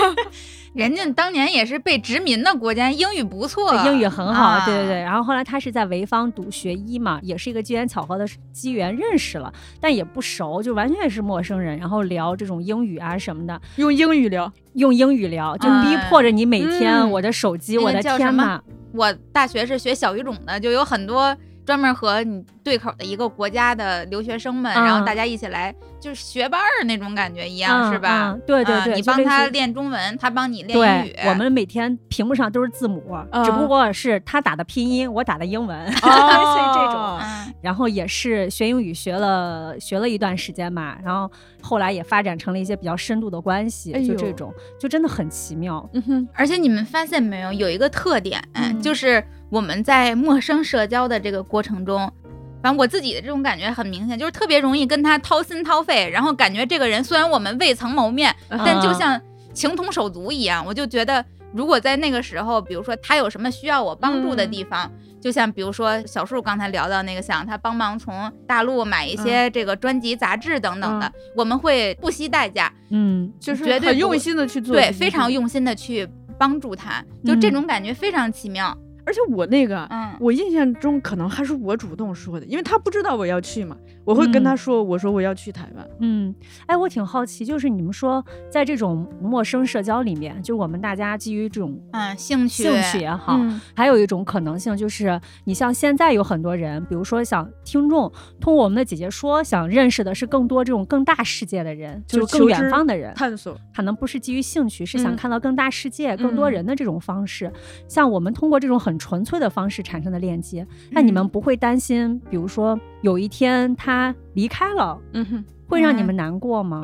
人家当年也是被殖民的国家，英语不错，英语很好，啊对对对。然后后来他是在潍坊读学医嘛，也是一个机缘巧合的机缘认识了，但也不熟，就完全是陌生人，然后聊这种英语啊什么的，用英语聊，用英语聊，就哎逼迫着你每天，嗯我的手机，那个我的天呐，我大学是学小语种的，就有很多专门和你对口的一个国家的留学生们，嗯然后大家一起来，就是学伴儿那种感觉一样，嗯是吧？嗯对对啊对你帮他练中文，他帮你练英语。，我们每天屏幕上都是字母，只不嗯过是他打的拼音，我打的英文，类似于哦这种。嗯，然后也是学英语学了学了一段时间嘛，然后后来也发展成了一些比较深度的关系，哎就这种，就真的很奇妙。嗯哼，而且你们发现没有，有一个特点，嗯就是我们在陌生社交的这个过程中。反正我自己的这种感觉很明显，就是特别容易跟他掏心掏肺，然后感觉这个人虽然我们未曾谋面，但就嗯像情同手足一样，我就觉得，如果在那个时候，比如说他有什么需要我帮助的地方，就像比如说小树刚才聊到那个，想让他帮忙从大陆买一些这个专辑、杂志等等的，我们会不惜代价，嗯，就是绝对不很用心的去做，对，非常。用心的去帮助他，就这种感觉非常奇妙。而且我那个我印象中可能还是我主动说的，因为他不知道我要去嘛，我会跟他嗯说，我说我要去台湾。嗯，哎，我挺好奇，就是你们说在这种陌生社交里面，就我们大家基于这种嗯，兴趣，兴趣也好，嗯还有一种可能性就是，你像现在有很多人，比如说想听众通过我们的姐姐说，想认识的是更多这种更大世界的人，就就是是更远方的人，探索，可能不是基于兴趣，是想嗯。看到更大世界、更多嗯。人的这种方式。像我们通过这种很纯粹的方式产生的链接，那你们嗯不会担心，比如说有一天他离开了，嗯哼，会让你嗯们难过吗？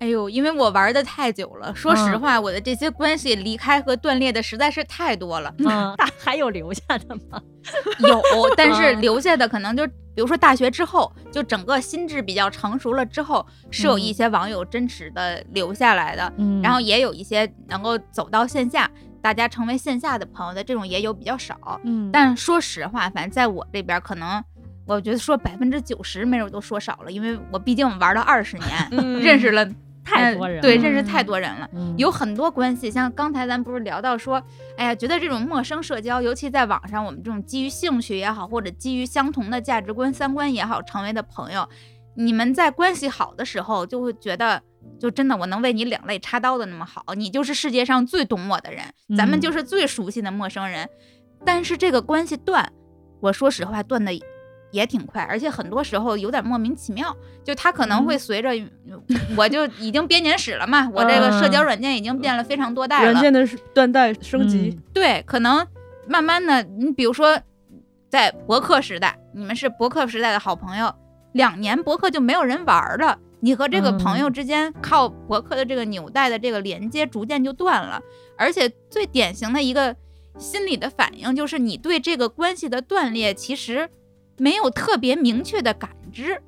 哎呦，因为我玩的太久了，说实嗯话，我的这些关系离开和断裂的实在是太多了。嗯，那还有留下的吗？有，但是嗯留下的可能就，比如说大学之后，就整个心智比较成熟了之后，是有一嗯些网友真实的留下来的，嗯然后也有一些能够走到线下，大家成为线下的朋友的这种也有比较少。嗯，但说实话，反正在我这边可能。我觉得说百分之九十没准都说少了，因为我毕竟玩了二十年，嗯认识了太多人了，嗯对，认识嗯太多人了。嗯有很多关系，像刚才咱不是聊到说，哎呀，觉得这种陌生社交，尤其在网上，我们这种基于兴趣也好，或者基于相同的价值观、三观也好，成为的朋友，你们在关系好的时候，就会觉得，就真的我能为你两肋插刀的那么好，你就是世界上最懂我的人，咱们嗯就是最熟悉的陌生人。但是这个关系断，我说实话，断的也挺快，而且很多时候有点莫名其妙。就他可能会随着，我就已经编年史了嘛，我这个社交软件已经变了非常多代了。软件的断代升级，对，可能慢慢的，你比如说在博客时代，你们是博客时代的好朋友，两年博客就没有人玩儿了，你和这个朋友之间靠博客的这个纽带的这个连接逐渐就断了，而且最典型的一个心理的反应就是你对这个关系的断裂其实没有特别明确的感知。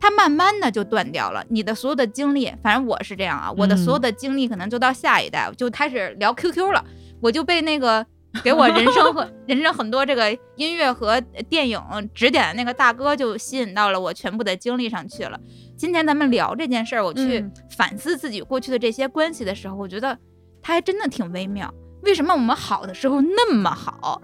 它慢慢的就断掉了，你的所有的精力，反正我是这样啊，我的所有的精力可能就到下一代，就开始聊 QQ 了，我就被那个给我人生和 人生很多这个音乐和电影指点的那个大哥就吸引到了我全部的精力上去了。今天咱们聊这件事儿，我去嗯反思自己过去的这些关系的时候，我觉得它还真的挺微妙。为什么我们好的时候那么好，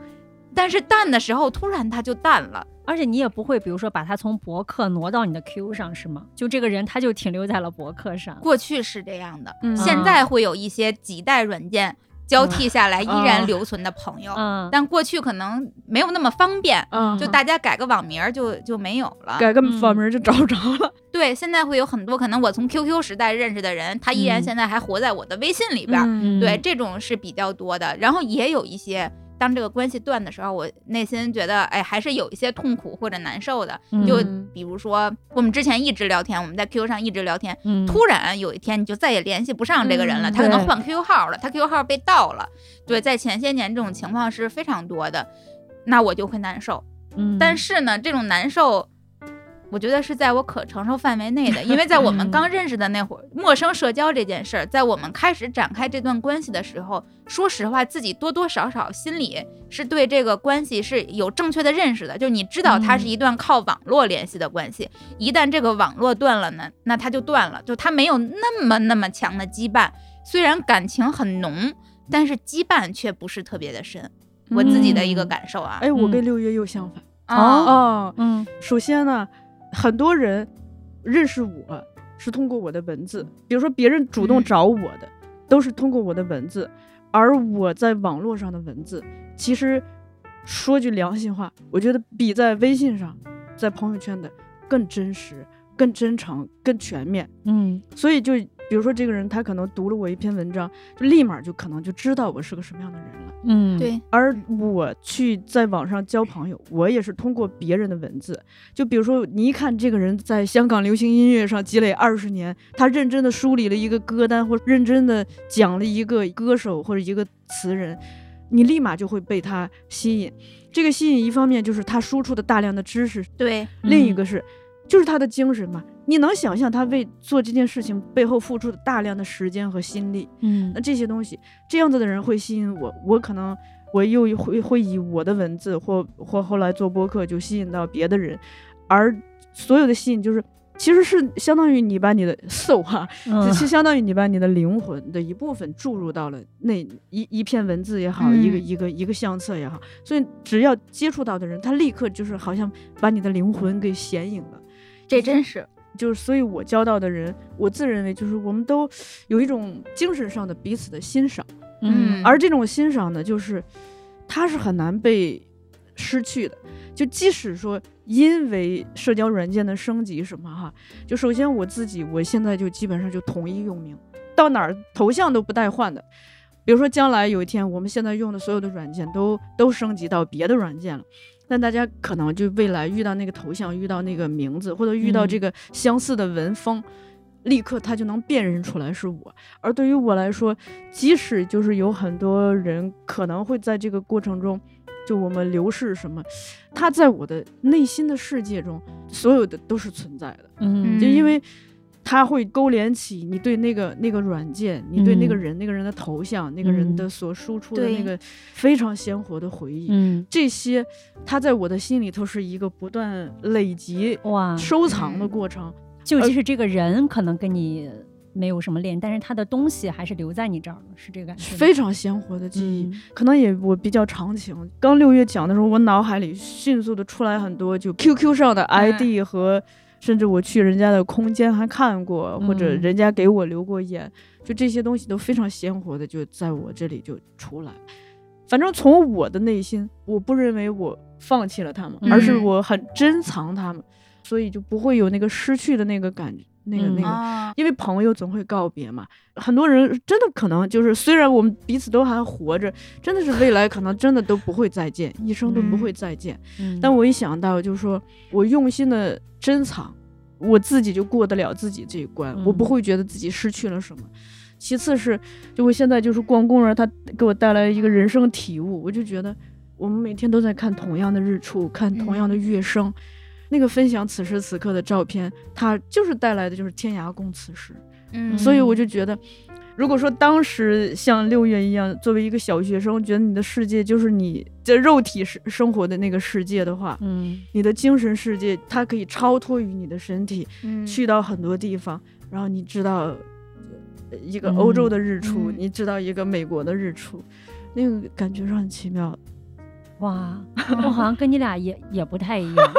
但是淡的时候突然它就淡了？而且你也不会，比如说把他从博客挪到你的 Q 上，是吗？就这个人他就停留在了博客上。过去是这样的，嗯现在会有一些几代软件交替下来依然哦留存的朋友，嗯，但过去可能没有那么方便，嗯，就大家改个网名儿就就没有了。改个嗯网名就找不着了。对，现在会有很多可能我从 QQ 时代认识的人，他依然嗯现在还活在我的微信里边对，这种是比较多的。然后也有一些，当这个关系断的时候，我内心觉得，哎，还是有一些痛苦或者难受的。就嗯比如说，我们之前一直聊天，我们在 QQ 上一直聊天，嗯突然有一天你就再也联系不上这个人了，嗯他可能换 QQ 号了，他 QQ 号被盗了。对，在前些年这种情况是非常多的，那我就会难受。嗯，但是呢，这种难受，我觉得是在我可承受范围内的，因为在我们嗯。刚认识的那会儿，陌生社交这件事儿，在我们开始展开这段关系的时候，说实话，自己多多少少心里是对这个关系是有正确的认识的，就你知道它是嗯。一段靠网络联系的关系，一旦这个网络断了呢，那它就断了，就它没有那么那么强的羁绊，虽然感情很浓，但是羁绊却不是特别的深。我自己的一个嗯。感受啊，哎，我嗯。跟六月又相反。哦，哦，嗯。首先呢，很多人认识我是通过我的文字，比如说别人主动嗯找我的，都是通过我的文字，而我在网络上的文字，其实说句良心话，我觉得比在微信上、在朋友圈的更真实、更真诚、更全面。嗯所以就比如说这个人，他可能读了我一篇文章，就立马就可能就知道我是个什么样的人了。嗯，对，而我去在网上交朋友，我也是通过别人的文字。就比如说，你一看这个人在香港流行音乐上积累二十年，他认真的梳理了一个歌单，或认真的讲了一个歌手或者一个词人，你立马就会被他吸引。这个吸引一方面就是他输出的大量的知识，对，另一个是就是他的精神嘛。你能想象他为做这件事情背后付出的大量的时间和心力？嗯那这些东西，这样子的人会吸引我，我可能我又会会以我的文字或或后来做播客就吸引到别的人，而所有的吸引就是其实是相当于你把你的 soul 哈、嗯这是相当于你把你的灵魂的一部分注入到了那一一篇文字也好，嗯一个一个一个相册也好，所以只要接触到的人，他立刻就是好像把你的灵魂给显影了。这真是，就是，所以我交到的人，我自认为就是我们都有一种精神上的彼此的欣赏，嗯而这种欣赏呢，就是它是很难被失去的。就即使说因为社交软件的升级什么哈，就首先我自己，我现在就基本上就统一用名，到哪儿头像都不带换的。比如说将来有一天，我们现在用的所有的软件都都升级到别的软件了。但大家可能就未来遇到那个头像，遇到那个名字，或者遇到嗯这个相似的文风，立刻他就能辨认出来是我。而对于我来说，即使就是有很多人可能会在这个过程中，就我们流逝什么，他在我的内心的世界中，所有的都是存在的。嗯就因为它会勾连起你对那个那个软件，你对那个嗯人、那个人的头像、那个人的嗯所输出的那个非常鲜活的回忆。嗯这些，它在我的心里头是一个不断累积、哇，收藏的嗯过程。就即使这个人可能跟你没有什么联，但是他的东西还是留在你这儿了，是这个感觉。非常鲜活的记忆，嗯可能也我比较长情。刚六月讲的时候，我脑海里迅速的出来很多，就 QQ 上的嗯 ID 和，甚至我去人家的空间还看过，或者嗯人家给我留过言，就这些东西都非常鲜活的就在我这里就出来。反正从我的内心，我不认为我放弃了他们，而是嗯我很珍藏他们，所以就不会有那个失去的那个感觉，那个、嗯那个。啊，因为朋友总会告别嘛，很多人真的可能就是，虽然我们彼此都还活着，真的是未来可能真的都不会再见，一生都不会再见。嗯但我一想到，就是说我用心的珍藏，我自己就过得了自己这一关，我不嗯会觉得自己失去了什么。其次是，就我现在就是逛公园，它给我带来一个人生体悟，我就觉得我们每天都在看同样的日出，看同样的月升。那个分享此时此刻的照片，它就是带来的就是天涯共此时。嗯，所以我就觉得，如果说当时像六月一样，作为一个小学生，觉得你的世界就是你在肉体生生活的那个世界的话，嗯你的精神世界它可以超脱于你的身体，嗯去到很多地方，然后你知道呃一个欧洲的日出，嗯你知道一个美国的日出，那个感觉是很奇妙的。哇，我好像跟你俩也也不太一样。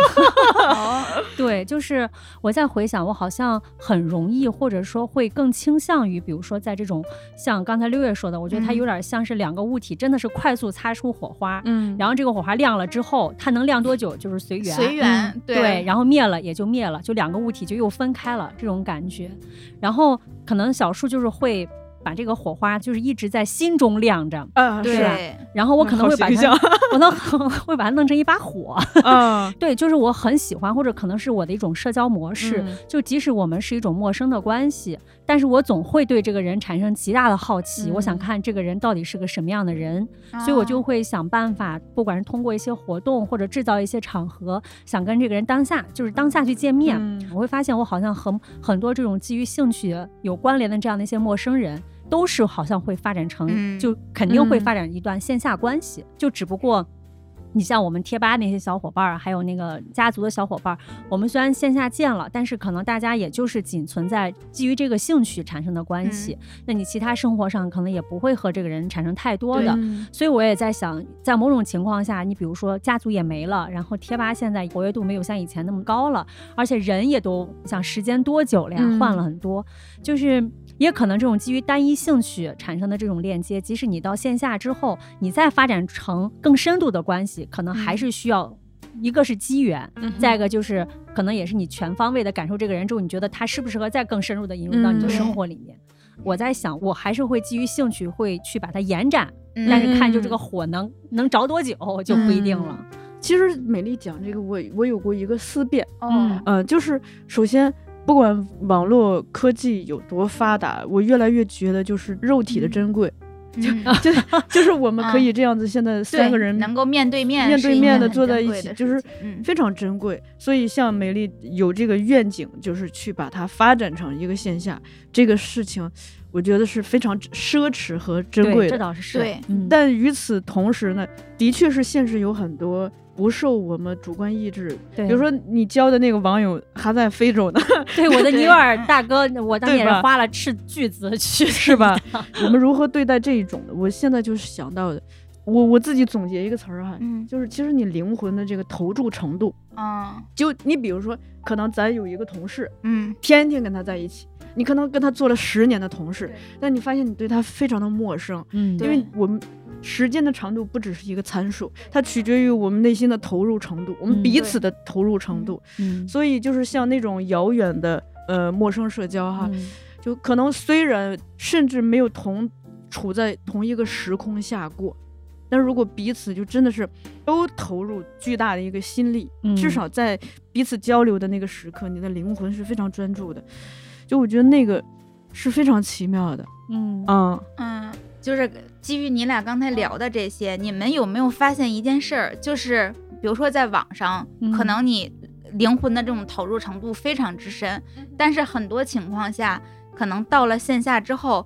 哦 对，就是我在回想，我好像很容易，或者说会更倾向于，比如说在这种像刚才六月说的，我觉得它嗯有点像是两个物体真的是快速擦出火花，嗯然后这个火花亮了之后，它能亮多久就是随缘。随缘，对，然后灭了也就灭了，就两个物体就又分开了这种感觉。然后可能小树就是会把这个火花就是一直在心中亮着，啊，对然后我可能会把它，我能 会把它弄成一把火。啊，对，就是我很喜欢，或者可能是我的一种社交模式。嗯就即使我们是一种陌生的关系，但是我总会对这个人产生极大的好奇，我想嗯看这个人到底是个什么样的人，所以我就会想办法，不管是通过一些活动或者制造一些场合，想跟这个人当下就是当下去见面。嗯我会发现，我好像和很多这种基于兴趣有关联的这样的一些陌生人，都是好像会发展成，嗯就肯定会嗯发展一段线下关系，就只不过。你像我们贴吧那些小伙伴儿，还有那个家族的小伙伴儿，我们虽然线下见了，但是可能大家也就是仅存在基于这个兴趣产生的关系。那你其他生活上可能也不会和这个人产生太多的。嗯所以我也在想，在某种情况下，你比如说家族也没了，然后贴吧现在活跃度没有像以前那么高了，而且人也都想时间多久了呀，嗯换了很多，就是也可能这种基于单一兴趣产生的这种链接，即使你到线下之后，你再发展成更深度的关系，可能还是需要。一个是机缘，嗯再一个就是可能也是你全方位的感受这个人之后，你觉得他适不适合再更深入的引入到你的嗯生活里面。我在想，我还是会基于兴趣会去把它延展，嗯但是看就这个火能能着多久就不一定了。其实美丽讲这个，我我有过一个思辨，嗯，呃，就是首先，不管网络科技有多发达，我越来越觉得就是肉体的珍贵，嗯就 就是我们可以这样子，现在三个人能够面对面面对面的坐在一起，就是非常珍贵。所以像美丽有这个愿景，就是去把它发展成一个线下这个事情，我觉得是非常奢侈和珍，贵的。这倒是是。对，嗯，但与此同时呢，的确是现实有很多不受我们主观意志，比如说你交的那个网友还在非洲呢，对我的尼泊尔大哥，我当年也是花了斥巨资 去，是吧？我们如何对待这一种的？我现在就是想到的，我我自己总结一个词儿哈，嗯就是其实你灵魂的这个投注程度，嗯。就你比如说，可能咱有一个同事，嗯，天天跟他在一起，你可能跟他做了十年的同事，但你发现你对他非常的陌生，嗯，因为我们时间的长度不只是一个参数，它取决于我们内心的投入程度，我们嗯彼此的投入程度。嗯，所以就是像那种遥远的呃陌生社交哈，嗯就可能虽然甚至没有同处在同一个时空下过。但如果彼此就真的是都投入巨大的一个心力，嗯至少在彼此交流的那个时刻，你的灵魂是非常专注的。就我觉得那个是非常奇妙的，嗯嗯嗯，就是基于你俩刚才聊的这些，你们有没有发现一件事儿？就是比如说在网上，嗯可能你灵魂的这种投入程度非常之深，但是很多情况下，可能到了线下之后，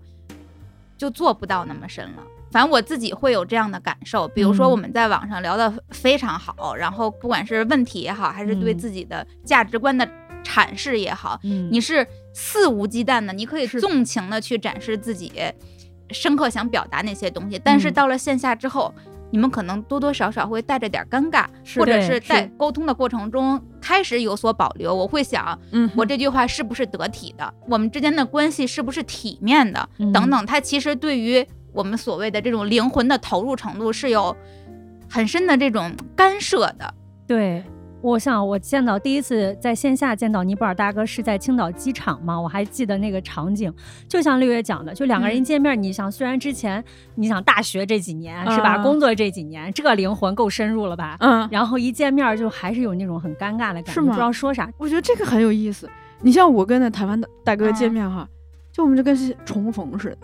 就做不到那么深了。反正我自己会有这样的感受，比如说嗯我们在网上聊的非常好，然后不管是问题也好，还是对嗯自己的价值观的阐释也好，嗯，你是肆无忌惮的，你可以纵情的去展示自己深刻想表达那些东西，但是嗯到了线下之后，你们可能多多少少会带着点尴尬，或者是在沟通的过程中开始有所保留。我会想，嗯我这句话是不是得体的？我们之间的关系是不是体面的？嗯等等，它其实对于我们所谓的这种灵魂的投入程度是有很深的这种干涉的。对，我想我见到第一次在线下见到尼泊尔大哥是在青岛机场嘛，我还记得那个场景，就像六月讲的，就两个人一嗯见面，你想虽然之前你想大学这几年是吧，嗯工作这几年，这灵魂够深入了吧？嗯，然后一见面就还是有那种很尴尬的感觉，不知道说啥。我觉得这个很有意思。你像我跟那台湾的大哥见嗯面哈，就我们就跟是重逢似的，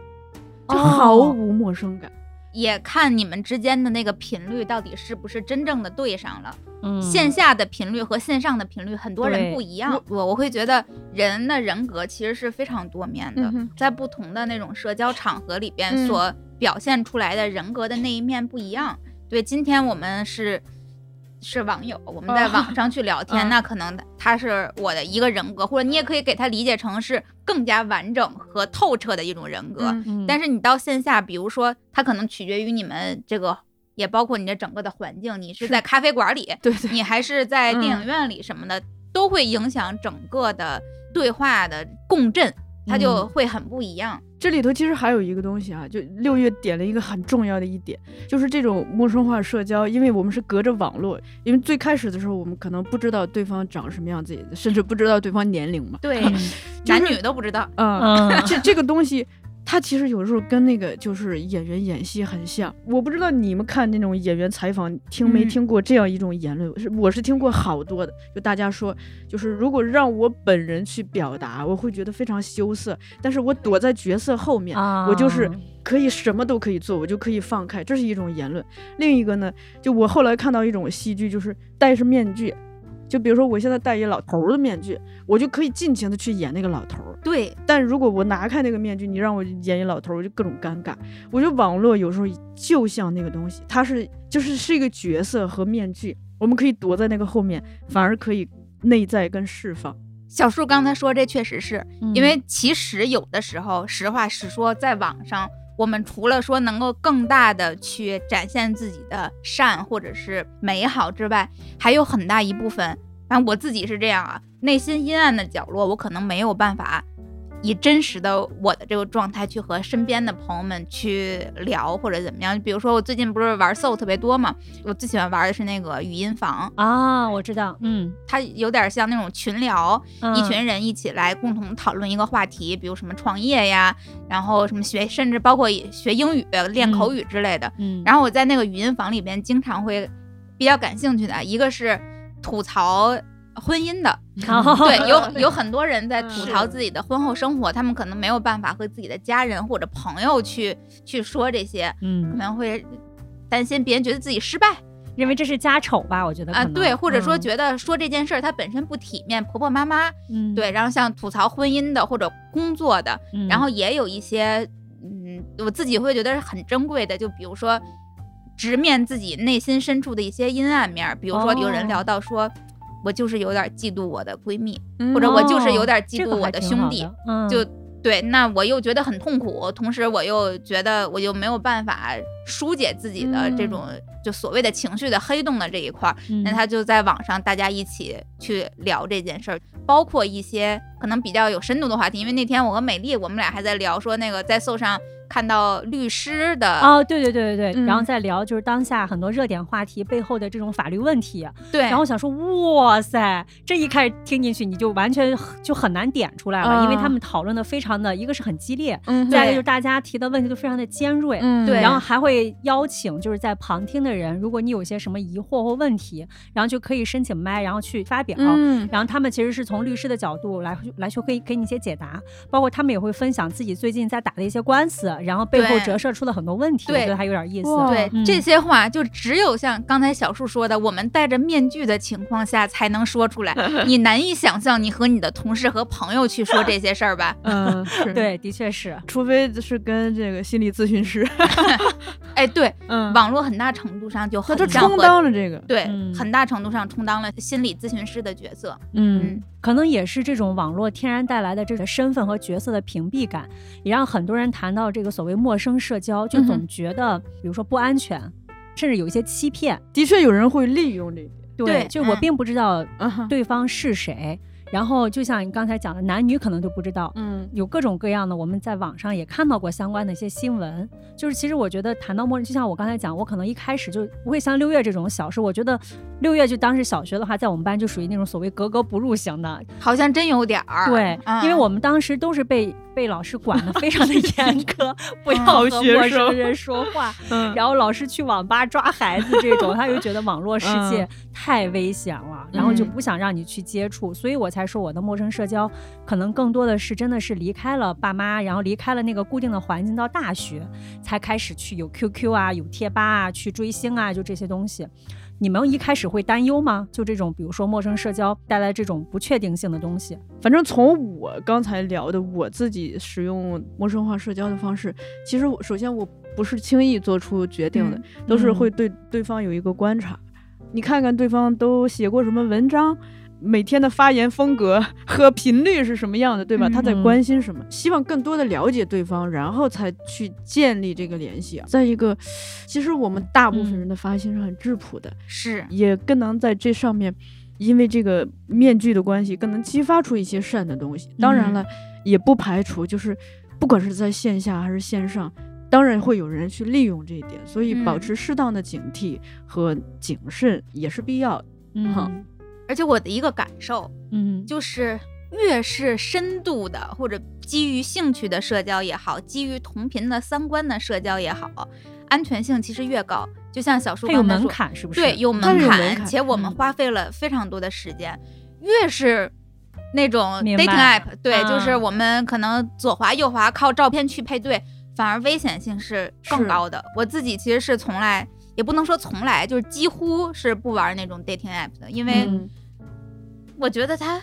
就哦毫无陌生感。也看你们之间的那个频率到底是不是真正的对上了。嗯，线下的频率和线上的频率，很多人不一样。我我会觉得人的人格其实是非常多面的，嗯在不同的那种社交场合里边嗯所表现出来的人格的那一面不一样。对，今天我们是。是网友，我们在哦 网上去聊天，嗯那可能他是我的一个人格，或者你也可以给他理解成是更加完整和透彻的一种人格。嗯嗯，但是你到线下，比如说，他可能取决于你们这个，也包括你的整个的环境，你是是在咖啡馆里，对对，你还是在电影嗯院里什么的，都会影响整个的对话的共振，它就嗯会很不一样。这里头其实还有一个东西啊，就六月点了一个很重要的一点，就是这种陌生化社交，因为我们是隔着网络，因为最开始的时候我们可能不知道对方长什么样子，甚至不知道对方年龄嘛，对，嗯 男女都不知道。嗯，嗯 这这个东西。它其实有时候跟那个就是演员演戏很像，我不知道你们看那种演员采访听没嗯。听过这样一种言论，是我是听过好多的，就大家说，就是如果让我本人去表达，我会觉得非常羞涩，但是我躲在角色后面，啊，我就是可以什么都可以做，我就可以放开，这是一种言论。另一个呢，就我后来看到一种戏剧，就是戴着面具，就比如说我现在戴一老头儿的面具，我就可以尽情的去演那个老头儿。对，但如果我拿开那个面具，你让我演一老头儿，我就各种尴尬。我觉得网络有时候就像那个东西，它是就是是一个角色和面具，我们可以躲在那个后面，反而可以内在跟释放。小树刚才说这确实是嗯因为其实有的时候，实话实说，在网上，我们除了说能够更大的去展现自己的善或者是美好之外，还有很大一部分，反正我自己是这样啊，内心阴暗的角落，我可能没有办法。以真实的我的这个状态去和身边的朋友们去聊或者怎么样，比如说我最近不是玩 Soul 特别多嘛，我最喜欢玩的是那个语音房，啊，我知道，嗯，它有点像那种群聊，一嗯群人一起来共同讨论一个话题，比如什么创业呀，然后什么学，甚至包括学英语、练口语之类的。嗯，然后我在那个语音房里边，经常会比较感兴趣的一个是吐槽婚姻的，后对，有有很多人在吐槽自己的婚后生活，他们可能没有办法和自己的家人或者朋友去去说这些，可嗯能会担心别人觉得自己失败。认为这是家丑吧？我觉得啊，对，或者说嗯觉得说这件事儿它本身不体面，婆婆妈妈嗯。对，然后像吐槽婚姻的或者工作的，嗯。然后也有一些，嗯，我自己会觉得是很珍贵的，就比如说直面自己内心深处的一些阴暗面儿，比如说有人哦。聊到说，我就是有点嫉妒我的闺蜜，嗯或者我就是有哦点嫉妒我的兄弟，嗯。就对，那我又觉得很痛苦，同时我又觉得我又没有办法疏解自己的这种、就所谓的情绪的黑洞的这一块儿，那嗯。他就在网上大家一起去聊这件事儿，包括一些可能比较有深度的话题。因为那天我和美丽，我们俩还在聊说那个在搜上看到律师的，哦，对对对对对，然后嗯再聊就是当下很多热点话题背后的这种法律问题，对，然后想说，哇塞，这一开始听进去你就完全 就很难点出来了，因为他啊们讨论的非常的，一个是很激烈，嗯再一个就是大家提的问题都非常的尖锐，嗯对。然后还会邀请就是在旁听的人，如果你有些什么疑惑或问题，然后就可以申请麦，然后去发表。嗯。然后他们其实是从律师的角度来来去可以给你一些解答，包括他们也会分享自己最近在打的一些官司，然后背后折射出了很多问题，我对觉得还有点意思。对、嗯这些话，就只有像刚才小树说的，我们戴着面具的情况下才能说出来。你难以想象，你和你的同事和朋友去说这些事儿吧？嗯是，对，的确是。除非是跟这个心理咨询师，哎，对，嗯，网络很大程度上就那就充很像和当了这个，对、嗯很大程度上充当了心理咨询师的角色。嗯，可能也是这种网络天然带来的这个身份和角色的屏蔽感，也让很多人谈到这个所谓陌生社交，就总觉得，比如说不安全，甚至有一些欺骗。的确有人会利用这对嗯就我并不知道对方是谁，然后就像你刚才讲的，男女可能都不知道。嗯有各种各样的，我们在网上也看到过相关的一些新闻。就是其实我觉得谈到陌生，就像我刚才讲，我可能一开始就不会像六月这种小事。我觉得六月就当时小学的话，在我们班就属于那种所谓格格不入型的，好像真有点儿。对，嗯因为我们当时都是被被老师管的非常的 严格，不要和陌学生生人说话，嗯然后老师去网吧抓孩子这种，他又觉得网络世界嗯太危险了，然后就嗯不想让你去接触，所以我才说我的陌生社交可能更多的是真的是离开了爸妈，然后离开了那个固定的环境，到大学才开始去有 QQ 啊，有贴吧啊，去追星啊，就这些东西。你们一开始会担忧吗？就这种，比如说陌生社交带来这种不确定性的东西。反正从我刚才聊的我自己使用陌生化社交的方式，其实我首先我不是轻易做出决定的，嗯都是嗯会对对方有一个观察。你看看对方都写过什么文章，每天的发言风格和频率是什么样的，对吧？他在嗯关心什么？希望更多的了解对方，然后才去建立这个联系。再一个，其实我们大部分嗯人的发心是很质朴的，是，也更能在这上面，因为这个面具的关系，更能激发出一些善的东西。当然了，也不排除就是不管是在线下还是线上，当然会有人去利用这一点，所以保嗯持适当的警惕和谨慎也是必要的。好嗯而且我的一个感受嗯，就是，越是深度的或者基于兴趣的社交也好，基于同频的三观的社交也好，安全性其实越高。就像小树它有门刚才说，槛是不是？对，有门槛，且我们嗯花费了非常多的时间。越是那种 dating app，对，就是嗯我们可能左滑右滑靠照片去配对，反而危险性是更高的。我自己其实是从来，也不能说从来，就是几乎是不玩那种 dating app 的，因为嗯我觉得它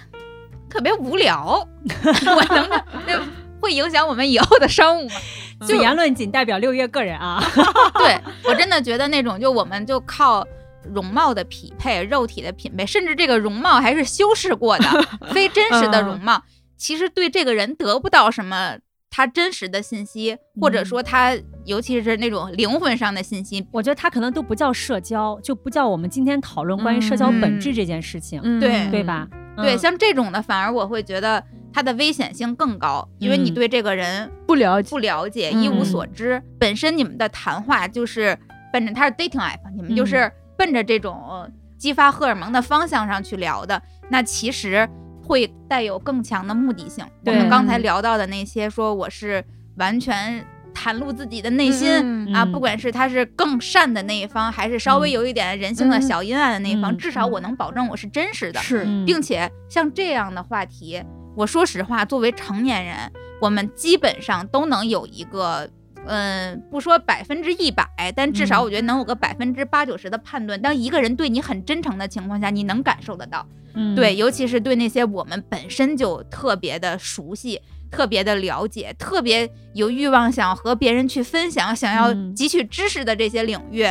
特别无聊。我能那会影响我们以后的商务吗？就言论仅代表六月个人啊。对我真的觉得那种就我们就靠容貌的匹配、肉体的匹配，甚至这个容貌还是修饰过的，非真实的容貌，其实对这个人得不到什么他真实的信息，或者说他尤其是那种灵魂上的信息。我觉得他可能都不叫社交，就不叫我们今天讨论关于社交本质这件事情，嗯。对对。吧？对，嗯。像这种的，反而我会觉得它的危险性更高，因为你嗯。对这个人不了解不了解，嗯一无所知。本身你们的谈话就是奔着他是 dating app，你们就是奔着这种激发荷尔蒙的方向上去聊的，那其实会带有更强的目的性。我们刚才聊到的那些，说我是完全袒露自己的内心。嗯啊，嗯不管是他是更善的那一方，还是稍微嗯有一点人性的嗯小阴暗的那一方，嗯至少嗯我能保证我是真实的。是嗯并且像这样的话题，我说实话，作为成年人，我们基本上都能有一个嗯，不说百分之一百，但至少嗯我觉得能有个百分之八九十的判断。当一个人对你很真诚的情况下，你能感受得到。嗯对，，尤其是对那些我们本身就特别的熟悉、特别的了解、特别有欲望想和别人去分享、想要嗯汲取知识的这些领域，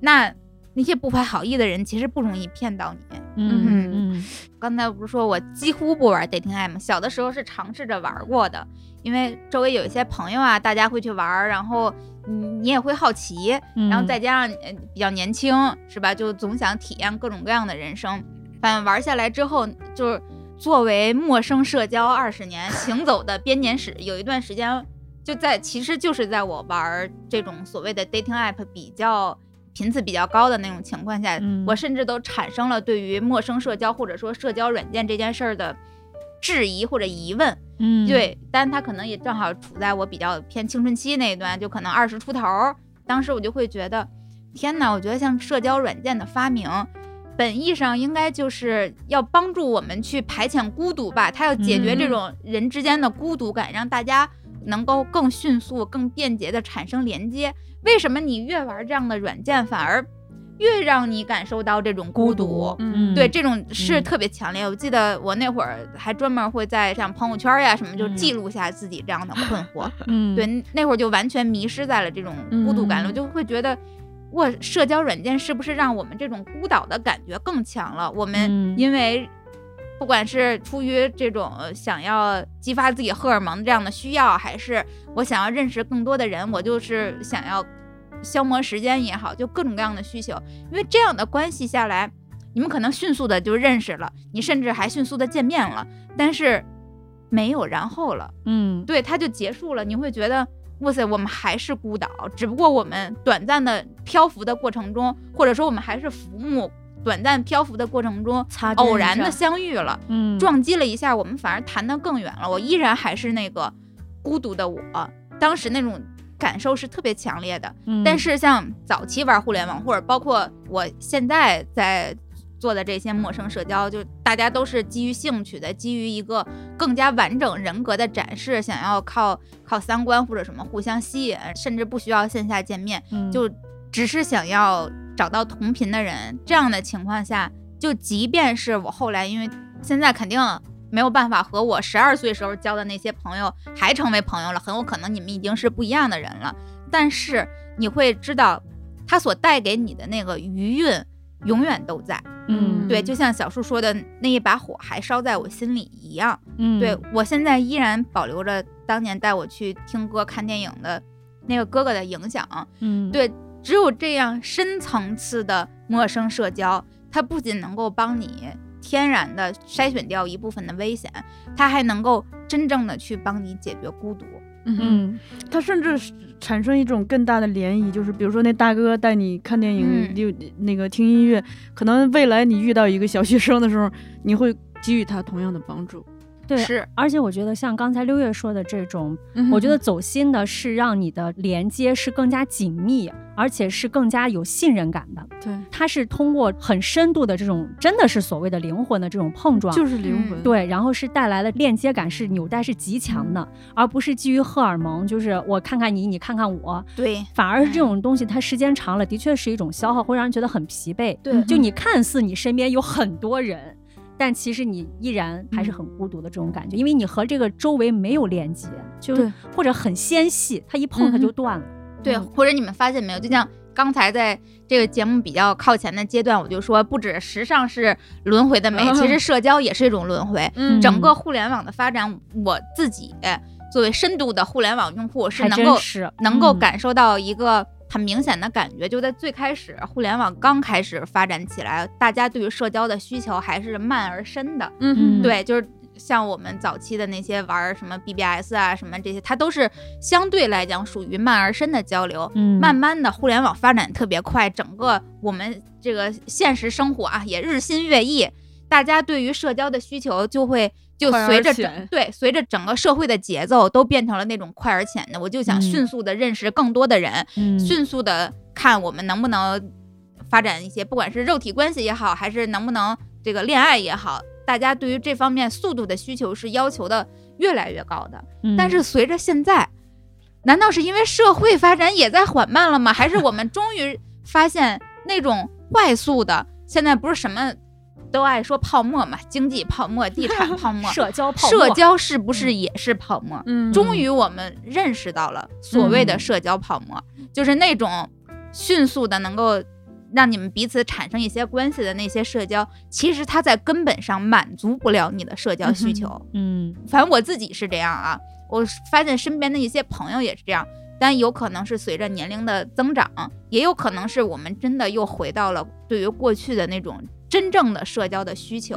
那那些不怀好意的人其实不容易骗到你。嗯嗯刚才不是说我几乎不玩 dating app 吗？小的时候是尝试着玩过的，因为周围有一些朋友啊，大家会去玩儿，然后你你也会好奇，嗯，然后再加上呃比较年轻，是吧？就总想体验各种各样的人生。反正玩下来之后，就是作为陌生社交二十年行走的编年史，有一段时间就在，其实就是在我玩这种所谓的 dating app 比较频次比较高的那种情况下，嗯我甚至都产生了对于陌生社交或者说社交软件这件事儿的质疑或者疑问。嗯，对，但他可能也正好处在我比较偏青春期那一段，就可能二十出头儿，当时我就会觉得，天哪！我觉得像社交软件的发明，本意上应该就是要帮助我们去排遣孤独吧，它要解决这嗯种人之间的孤独感，让大家能够更迅速、更便捷的产生连接。为什么你越玩这样的软件，反而越让你感受到这种孤独？嗯对，这种是嗯特别强烈。我记得我那会儿还专门会在像朋友圈呀什么，就嗯记录下自己这样的困惑。嗯，对，那会儿就完全迷失在了这种孤独感里，我嗯就会觉得，哇，社交软件是不是让我们这种孤岛的感觉更强了？我们嗯因为不管是出于这种呃想要激发自己荷尔蒙这样的需要，还是我想要认识更多的人，我就是想要消磨时间也好，就各种各样的需求。因为这样的关系下来，你们可能迅速的就认识了，你甚至还迅速的见面了，但是没有然后了。嗯对，它就结束了。你会觉得，哇塞，我们还是孤岛，只不过我们短暂的漂浮的过程中，或者说我们还是浮木，短暂漂浮的过程中，偶然的相遇了，嗯撞击了一下，我们反而谈得更远了。我依然还是那个孤独的我，当时那种感受是特别强烈的。嗯但是像早期玩互联网，或者包括我现在在做的这些陌生社交，就大家都是基于兴趣的，基于一个更加完整人格的展示，想要靠靠三观或者什么互相吸引，甚至不需要线下见面，嗯就只是想要找到同频的人。这样的情况下，就即便是我后来，因为现在肯定没有办法和我十二岁时候交的那些朋友还成为朋友了，很有可能你们已经是不一样的人了。但是你会知道，他所带给你的那个余韵永远都在。嗯对，就像小树说的，那一把火还烧在我心里一样。嗯对我现在依然保留着当年带我去听歌、看电影的那个哥哥的影响。嗯对，只有这样深层次的陌生社交，它不仅能够帮你天然的筛选掉一部分的危险，它还能够真正的去帮你解决孤独。嗯，嗯它甚至产生一种更大的涟漪，就是比如说那大哥带你看电影，嗯就、那个听音乐，可能未来你遇到一个小学生的时候，你会给予他同样的帮助。对是，而且我觉得像刚才六月说的这种，嗯我觉得走心的是让你的连接是更加紧密，而且是更加有信任感的。对，它是通过很深度的这种，真的是所谓的灵魂的这种碰撞，就是灵嗯魂。对，然后是带来了链接感，是纽带是极强的，而不是基于荷尔蒙，就是我看看你，你看看我，对。反而是这种东西，它时间长了，的确是一种消耗，会让人觉得很疲惫。对。就你看似你身边有很多人，但其实你依然还是很孤独的这种感觉，因为你和这个周围没有连接，就对或者很纤细，它一碰它就断了。对，嗯或者你们发现没有，就像刚才在这个节目比较靠前的阶段，我就说，不止时尚是轮回的美，其实社交也是一种轮回。嗯整个互联网的发展，我自己作为深度的互联网用户，是能够能够嗯感受到一个很明显的感觉，就在最开始互联网刚开始发展起来，大家对于社交的需求还是慢而深的。嗯嗯对，就是像我们早期的那些玩什么 BBS 啊什么这些，它都是相对来讲属于慢而深的交流。嗯慢慢的，互联网发展特别快，整个我们这个现实生活啊也日新月异，大家对于社交的需求就会就随着整对随着整个社会的节奏都变成了那种快而浅的，我就想嗯迅速的认识更多的人，嗯迅速的看我们能不能发展一些，不管是肉体关系也好，还是能不能这个恋爱也好，大家对于这方面速度的需求是要求的越来越高的。嗯但是随着现在难道是因为社会发展也在缓慢了吗？还是我们终于发现那种快速的，现在不是什么都爱说泡沫嘛，经济泡沫、地产泡沫，社交泡沫，社交是不是也是泡沫？嗯终于我们认识到了所谓的社交泡沫，就是那种迅速的能够让你们彼此产生一些关系的那些社交，其实它在根本上满足不了你的社交需求。嗯反正我自己是这样啊，我发现身边的一些朋友也是这样。但有可能是随着年龄的增长，也有可能是我们真的又回到了对于过去的那种真正的社交的需求。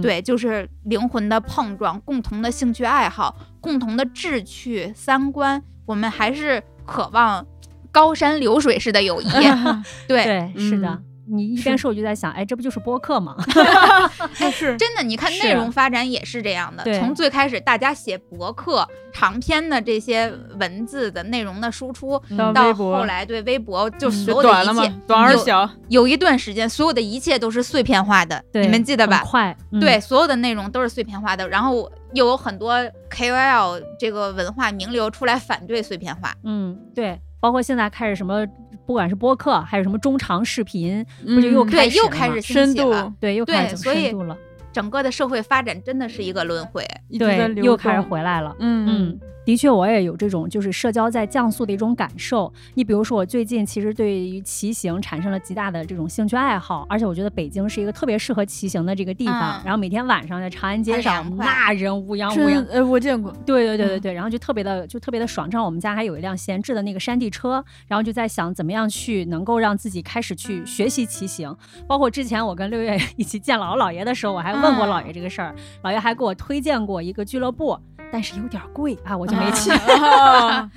对，就是灵魂的碰撞，共同的兴趣爱好，共同的志趣、三观，我们还是渴望高山流水式的友谊。对，对，是的嗯。你一边说，我就在想，哎，这不就是播客吗？是真的，你看内容发展也是这样的。从最开始大家写博客、长篇的这些文字的内容的输出，到到后来对微博，就嗯所有的一切，，短而有小，有一段时间，所有的一切都是碎片化的，你们记得吧？快，嗯对，，所有的内容都是碎片化的，然后又有很多 KOL 这个文化名流出来反对碎片化。嗯，对，包括现在开始什么，不管是播客还是什么中长视频，不不就又开始了又开始兴深起了度，对，又开始走对所以深度了，整个的社会发展真的是一个轮回。对，又开始回来了。嗯嗯，的确，我也有这种就是社交在降速的一种感受。你比如说，我最近其实对于骑行产生了极大的这种兴趣爱好，而且我觉得北京是一个特别适合骑行的这个地方。嗯然后每天晚上在长安街上，凉快那人乌泱乌泱真。呃，我见过，对对对对嗯对，然后就特别的就特别的爽。正好我们家还有一辆闲置的那个山地车，然后就在想怎么样去能够让自己开始去学习骑行。包括之前我跟六月 一起见姥姥姥爷的时候，我还问过嗯姥爷这个事儿，姥爷还给我推荐过一个俱乐部，但是有点贵啊，我就没去。啊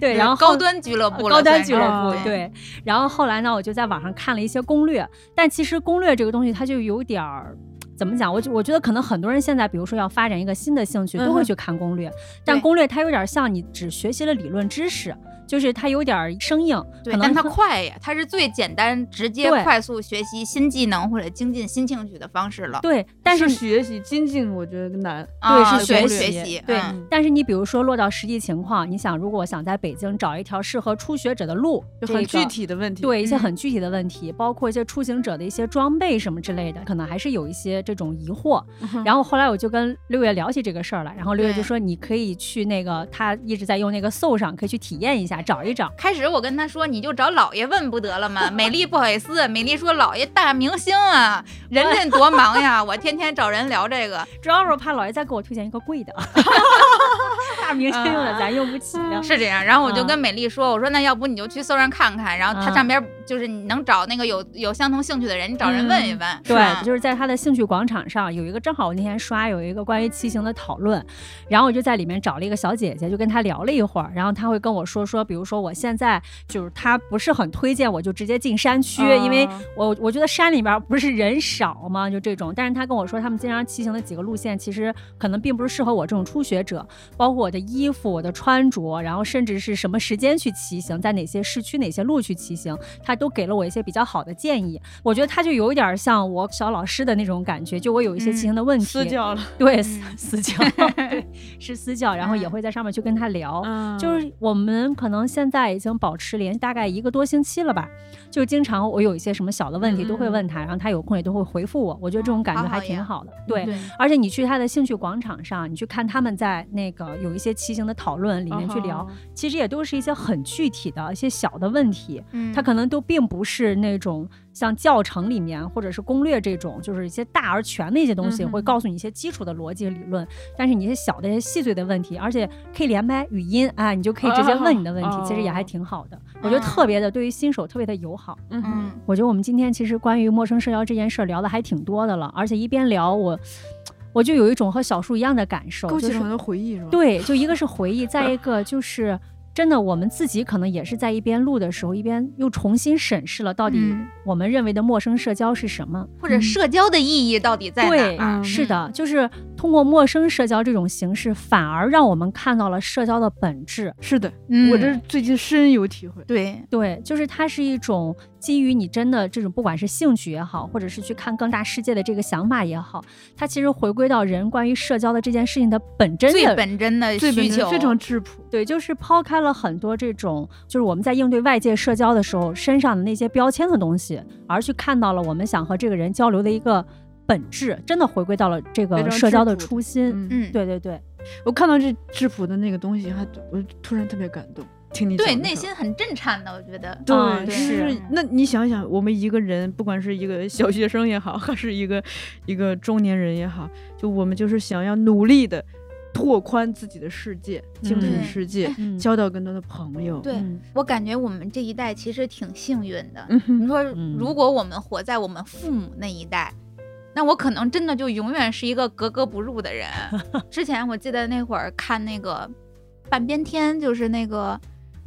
对，然后后高端俱乐部了，高端俱乐部，啊对。然后后来呢，我就在网上看了一些攻略，但其实攻略这个东西它就有点儿。怎么讲？我就我觉得可能很多人现在，比如说要发展一个新的兴趣，都会去看攻略，但攻略它有点像你只学习了理论知识，就是它有点儿生硬，对，但它可能会快呀，它是最简单、直接、快速学习新技能或者精进新兴趣的方式了。对，但是是学习精进，我觉得难。啊对，是学学习对嗯，但是你比如说落到实际情况，你想，如果我想在北京找一条适合初学者的路，就很具体的问题。对一些嗯很具体的问题，包括一些出行者的一些装备什么之类的，可能还是有一些这种疑惑。嗯，然后后来我就跟六月聊起这个事儿了，然后六月就说你可以去那个他一直在用那个搜上，可以去体验一下，找一找。开始我跟他说，你就找老爷问不得了吗？美丽不好意思，美丽说老爷大明星啊，人家多忙呀，我天天找人聊这个。主要是我怕老爷再给我推荐一个贵的，大明星用的咱用不起呀。是这样，然后我就啊跟美丽说，我说那要不你就去搜上看看，然后它啊上边就是你能找那个有有相同兴趣的人，你找人问一问。对，就是在他的兴趣广场上有一个，正好我那天刷有一个关于骑行的讨论，然后我就在里面找了一个小姐姐，就跟她聊了一会儿，然后她会跟我说说，比如说我现在就是他不是很推荐我就直接进山区，因为啊我我觉得山里边不是人少嘛，就这种，但是他跟我说他们经常骑行的几个路线，其实可能并不是适合我这种初学者，包括我的衣服、我的穿着，然后甚至是什么时间去骑行，在哪些市区、哪些路去骑行，他都给了我一些比较好的建议。我觉得他就有一点像我小老师的那种感觉，就我有一些骑行的问题，私教了。对私教，对是私教，然后也会在上面去跟他聊。嗯，就是我们可能现在已经保持联系大概一个多星期了吧，就经常我有一些什么小的问题都会问他，然后他有空也都会回复我，我觉得这种感觉还挺好的。对，对而且你去他的兴趣广场上，你去看他们在那个有一些骑行的讨论里面去聊，哦其实也都是一些很具体的一些小的问题，嗯它可能都并不是那种像教程里面或者是攻略这种，就是一些大而全的一些东西，会告诉你一些基础的逻辑理论。但是你一些小的、一些细碎的问题，而且可以连麦语音啊，你就可以直接问你的问题，哦其实也还挺好的。我觉得嗯特别的，对于新手特别的友好。嗯嗯，我觉得我们今天其实关于陌生社交这件事儿聊的还挺多的了，而且一边聊我，我就有一种和小树一样的感受，就是勾起了很多回忆，是吧？对，就一个是回忆，再一个就是真的，我们自己可能也是在一边录的时候，一边又重新审视了到底嗯我们认为的陌生社交是什么。或者社交的意义到底在哪对是的，就是通过陌生社交这种形式，反而让我们看到了社交的本质。是的，嗯我这最近深有体会。对，对，就是它是一种基于你真的这种，不管是兴趣也好，或者是去看更大世界的这个想法也好，它其实回归到人关于社交的这件事情的本真最本真的最本需求真非常质朴，对，就是抛开了很多这种，就是我们在应对外界社交的时候身上的那些标签的东西，而去看到了我们想和这个人交流的一个本质，真的回归到了这个社交的初心。嗯，嗯，对对对，我看到这质朴的那个东西，还我突然特别感动。听你对，内心很震颤的，我觉得。对，啊是是那你想想，我们一个人，不管是一个小学生也好，还是一个一个中年人也好，就我们就是想要努力的拓宽自己的世界，精神嗯世界，嗯，交到更多的朋友。对嗯我感觉我们这一代其实挺幸运的。嗯，你说，嗯如果我们活在我们父母那一代，那我可能真的就永远是一个格格不入的人。之前我记得那会儿看那个半边天，就是那个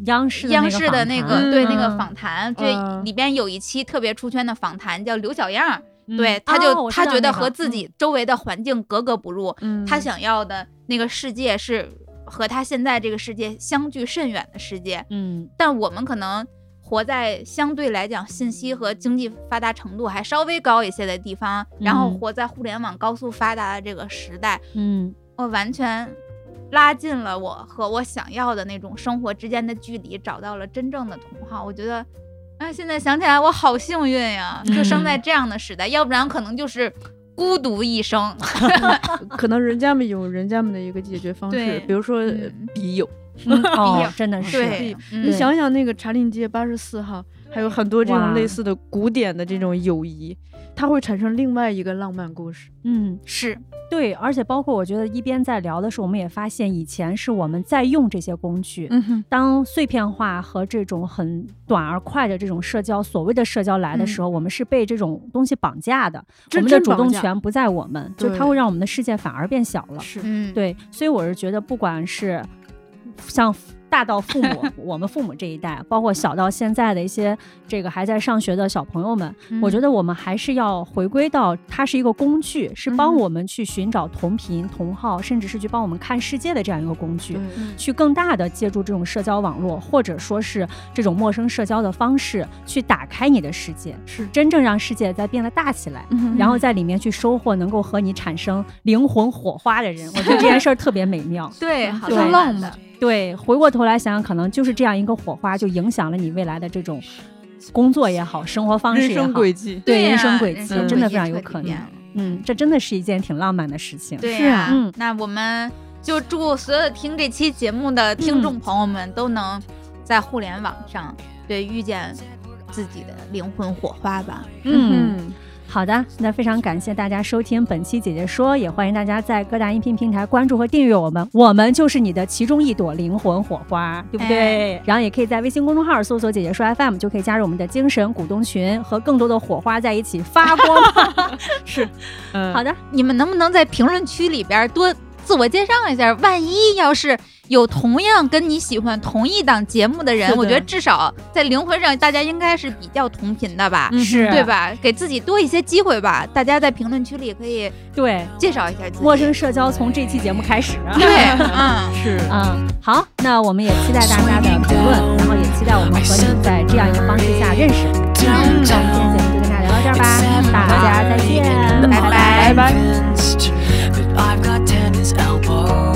央视的央视的那那个对那个嗯。访谈，这嗯。里边有一期特别出圈的访谈叫刘小样对，他哦就他觉得和自己周围的环境格格不入，嗯，他想要的那个世界是和他现在这个世界相距甚远的世界，嗯。但我们可能活在相对来讲信息和经济发达程度还稍微高一些的地方，然后嗯。活在互联网高速发达的这个时代，嗯。我完全拉近了我和我想要的那种生活之间的距离，找到了真正的同好。我觉得，啊，现在想起来我好幸运呀，就生在这样的时代，要不然可能就是孤独一生。可能人家们有人家们的一个解决方式，比如说笔友笔友。嗯哦，真的是对，嗯你想想那个茶陵街八十四号，还有很多这种类似的古典的这种友谊，它会产生另外一个浪漫故事。嗯。是，对，而且包括我觉得一边在聊的时候，我们也发现以前是我们在用这些工具，嗯哼，当碎片化和这种很短而快的这种社交，所谓的社交来的时候，我们是被这种东西绑架的，我们的主动权不在我们，就它会让我们的世界反而变小了。是，嗯，对，所以我是觉得，不管是像大到父母，我们父母这一代，包括小到现在的一些这个还在上学的小朋友们，我觉得得我们还是要回归到它是一个工具，是帮我们去寻找同频同号，甚至是去帮我们看世界的这样一个工具。对，去更大的借助这种社交网络，或者说是这种陌生社交的方式，去打开你的世界，是，真正让世界在变得大起来。嗯然后在里面去收获能够和你产生灵魂火花的人，我觉得这件事儿特别美妙。对，好对浪漫的，对，回过头来想想，可能就是这样一个火花，就影响了你未来的这种工作也好，生活方式也好，人生轨迹。对人生轨迹真的非常有可能嗯，这真的是一件挺浪漫的事情。对呀、是啊嗯那我们就祝所有听这期节目的听众朋友们都能在互联网上对遇见自己的灵魂火花吧。嗯。嗯，好的，那非常感谢大家收听本期姐姐说，也欢迎大家在各大音频平台关注和订阅我们，我们就是你的其中一朵灵魂火花，对不对？然后也可以在微信公众号搜索“姐姐说 FM”，就可以加入我们的精神股东群，和更多的火花在一起发光。是，嗯，好的，你们能不能在评论区里边多自我介绍一下？万一要是有同样跟你喜欢同一档节目的人，的我觉得至少在灵魂上大家应该是比较同频的吧。嗯是对吧？给自己多一些机会吧。大家在评论区里可以对，介绍一下自己。陌生社交从这期节目开始。啊对，嗯，是，嗯，好，那我们也期待大家的评论，然后也期待我们和你在这样一个方式下认识。嗯，那我们今天节目就跟大家聊到这儿吧，大家再见，拜拜。拜拜。his elbow.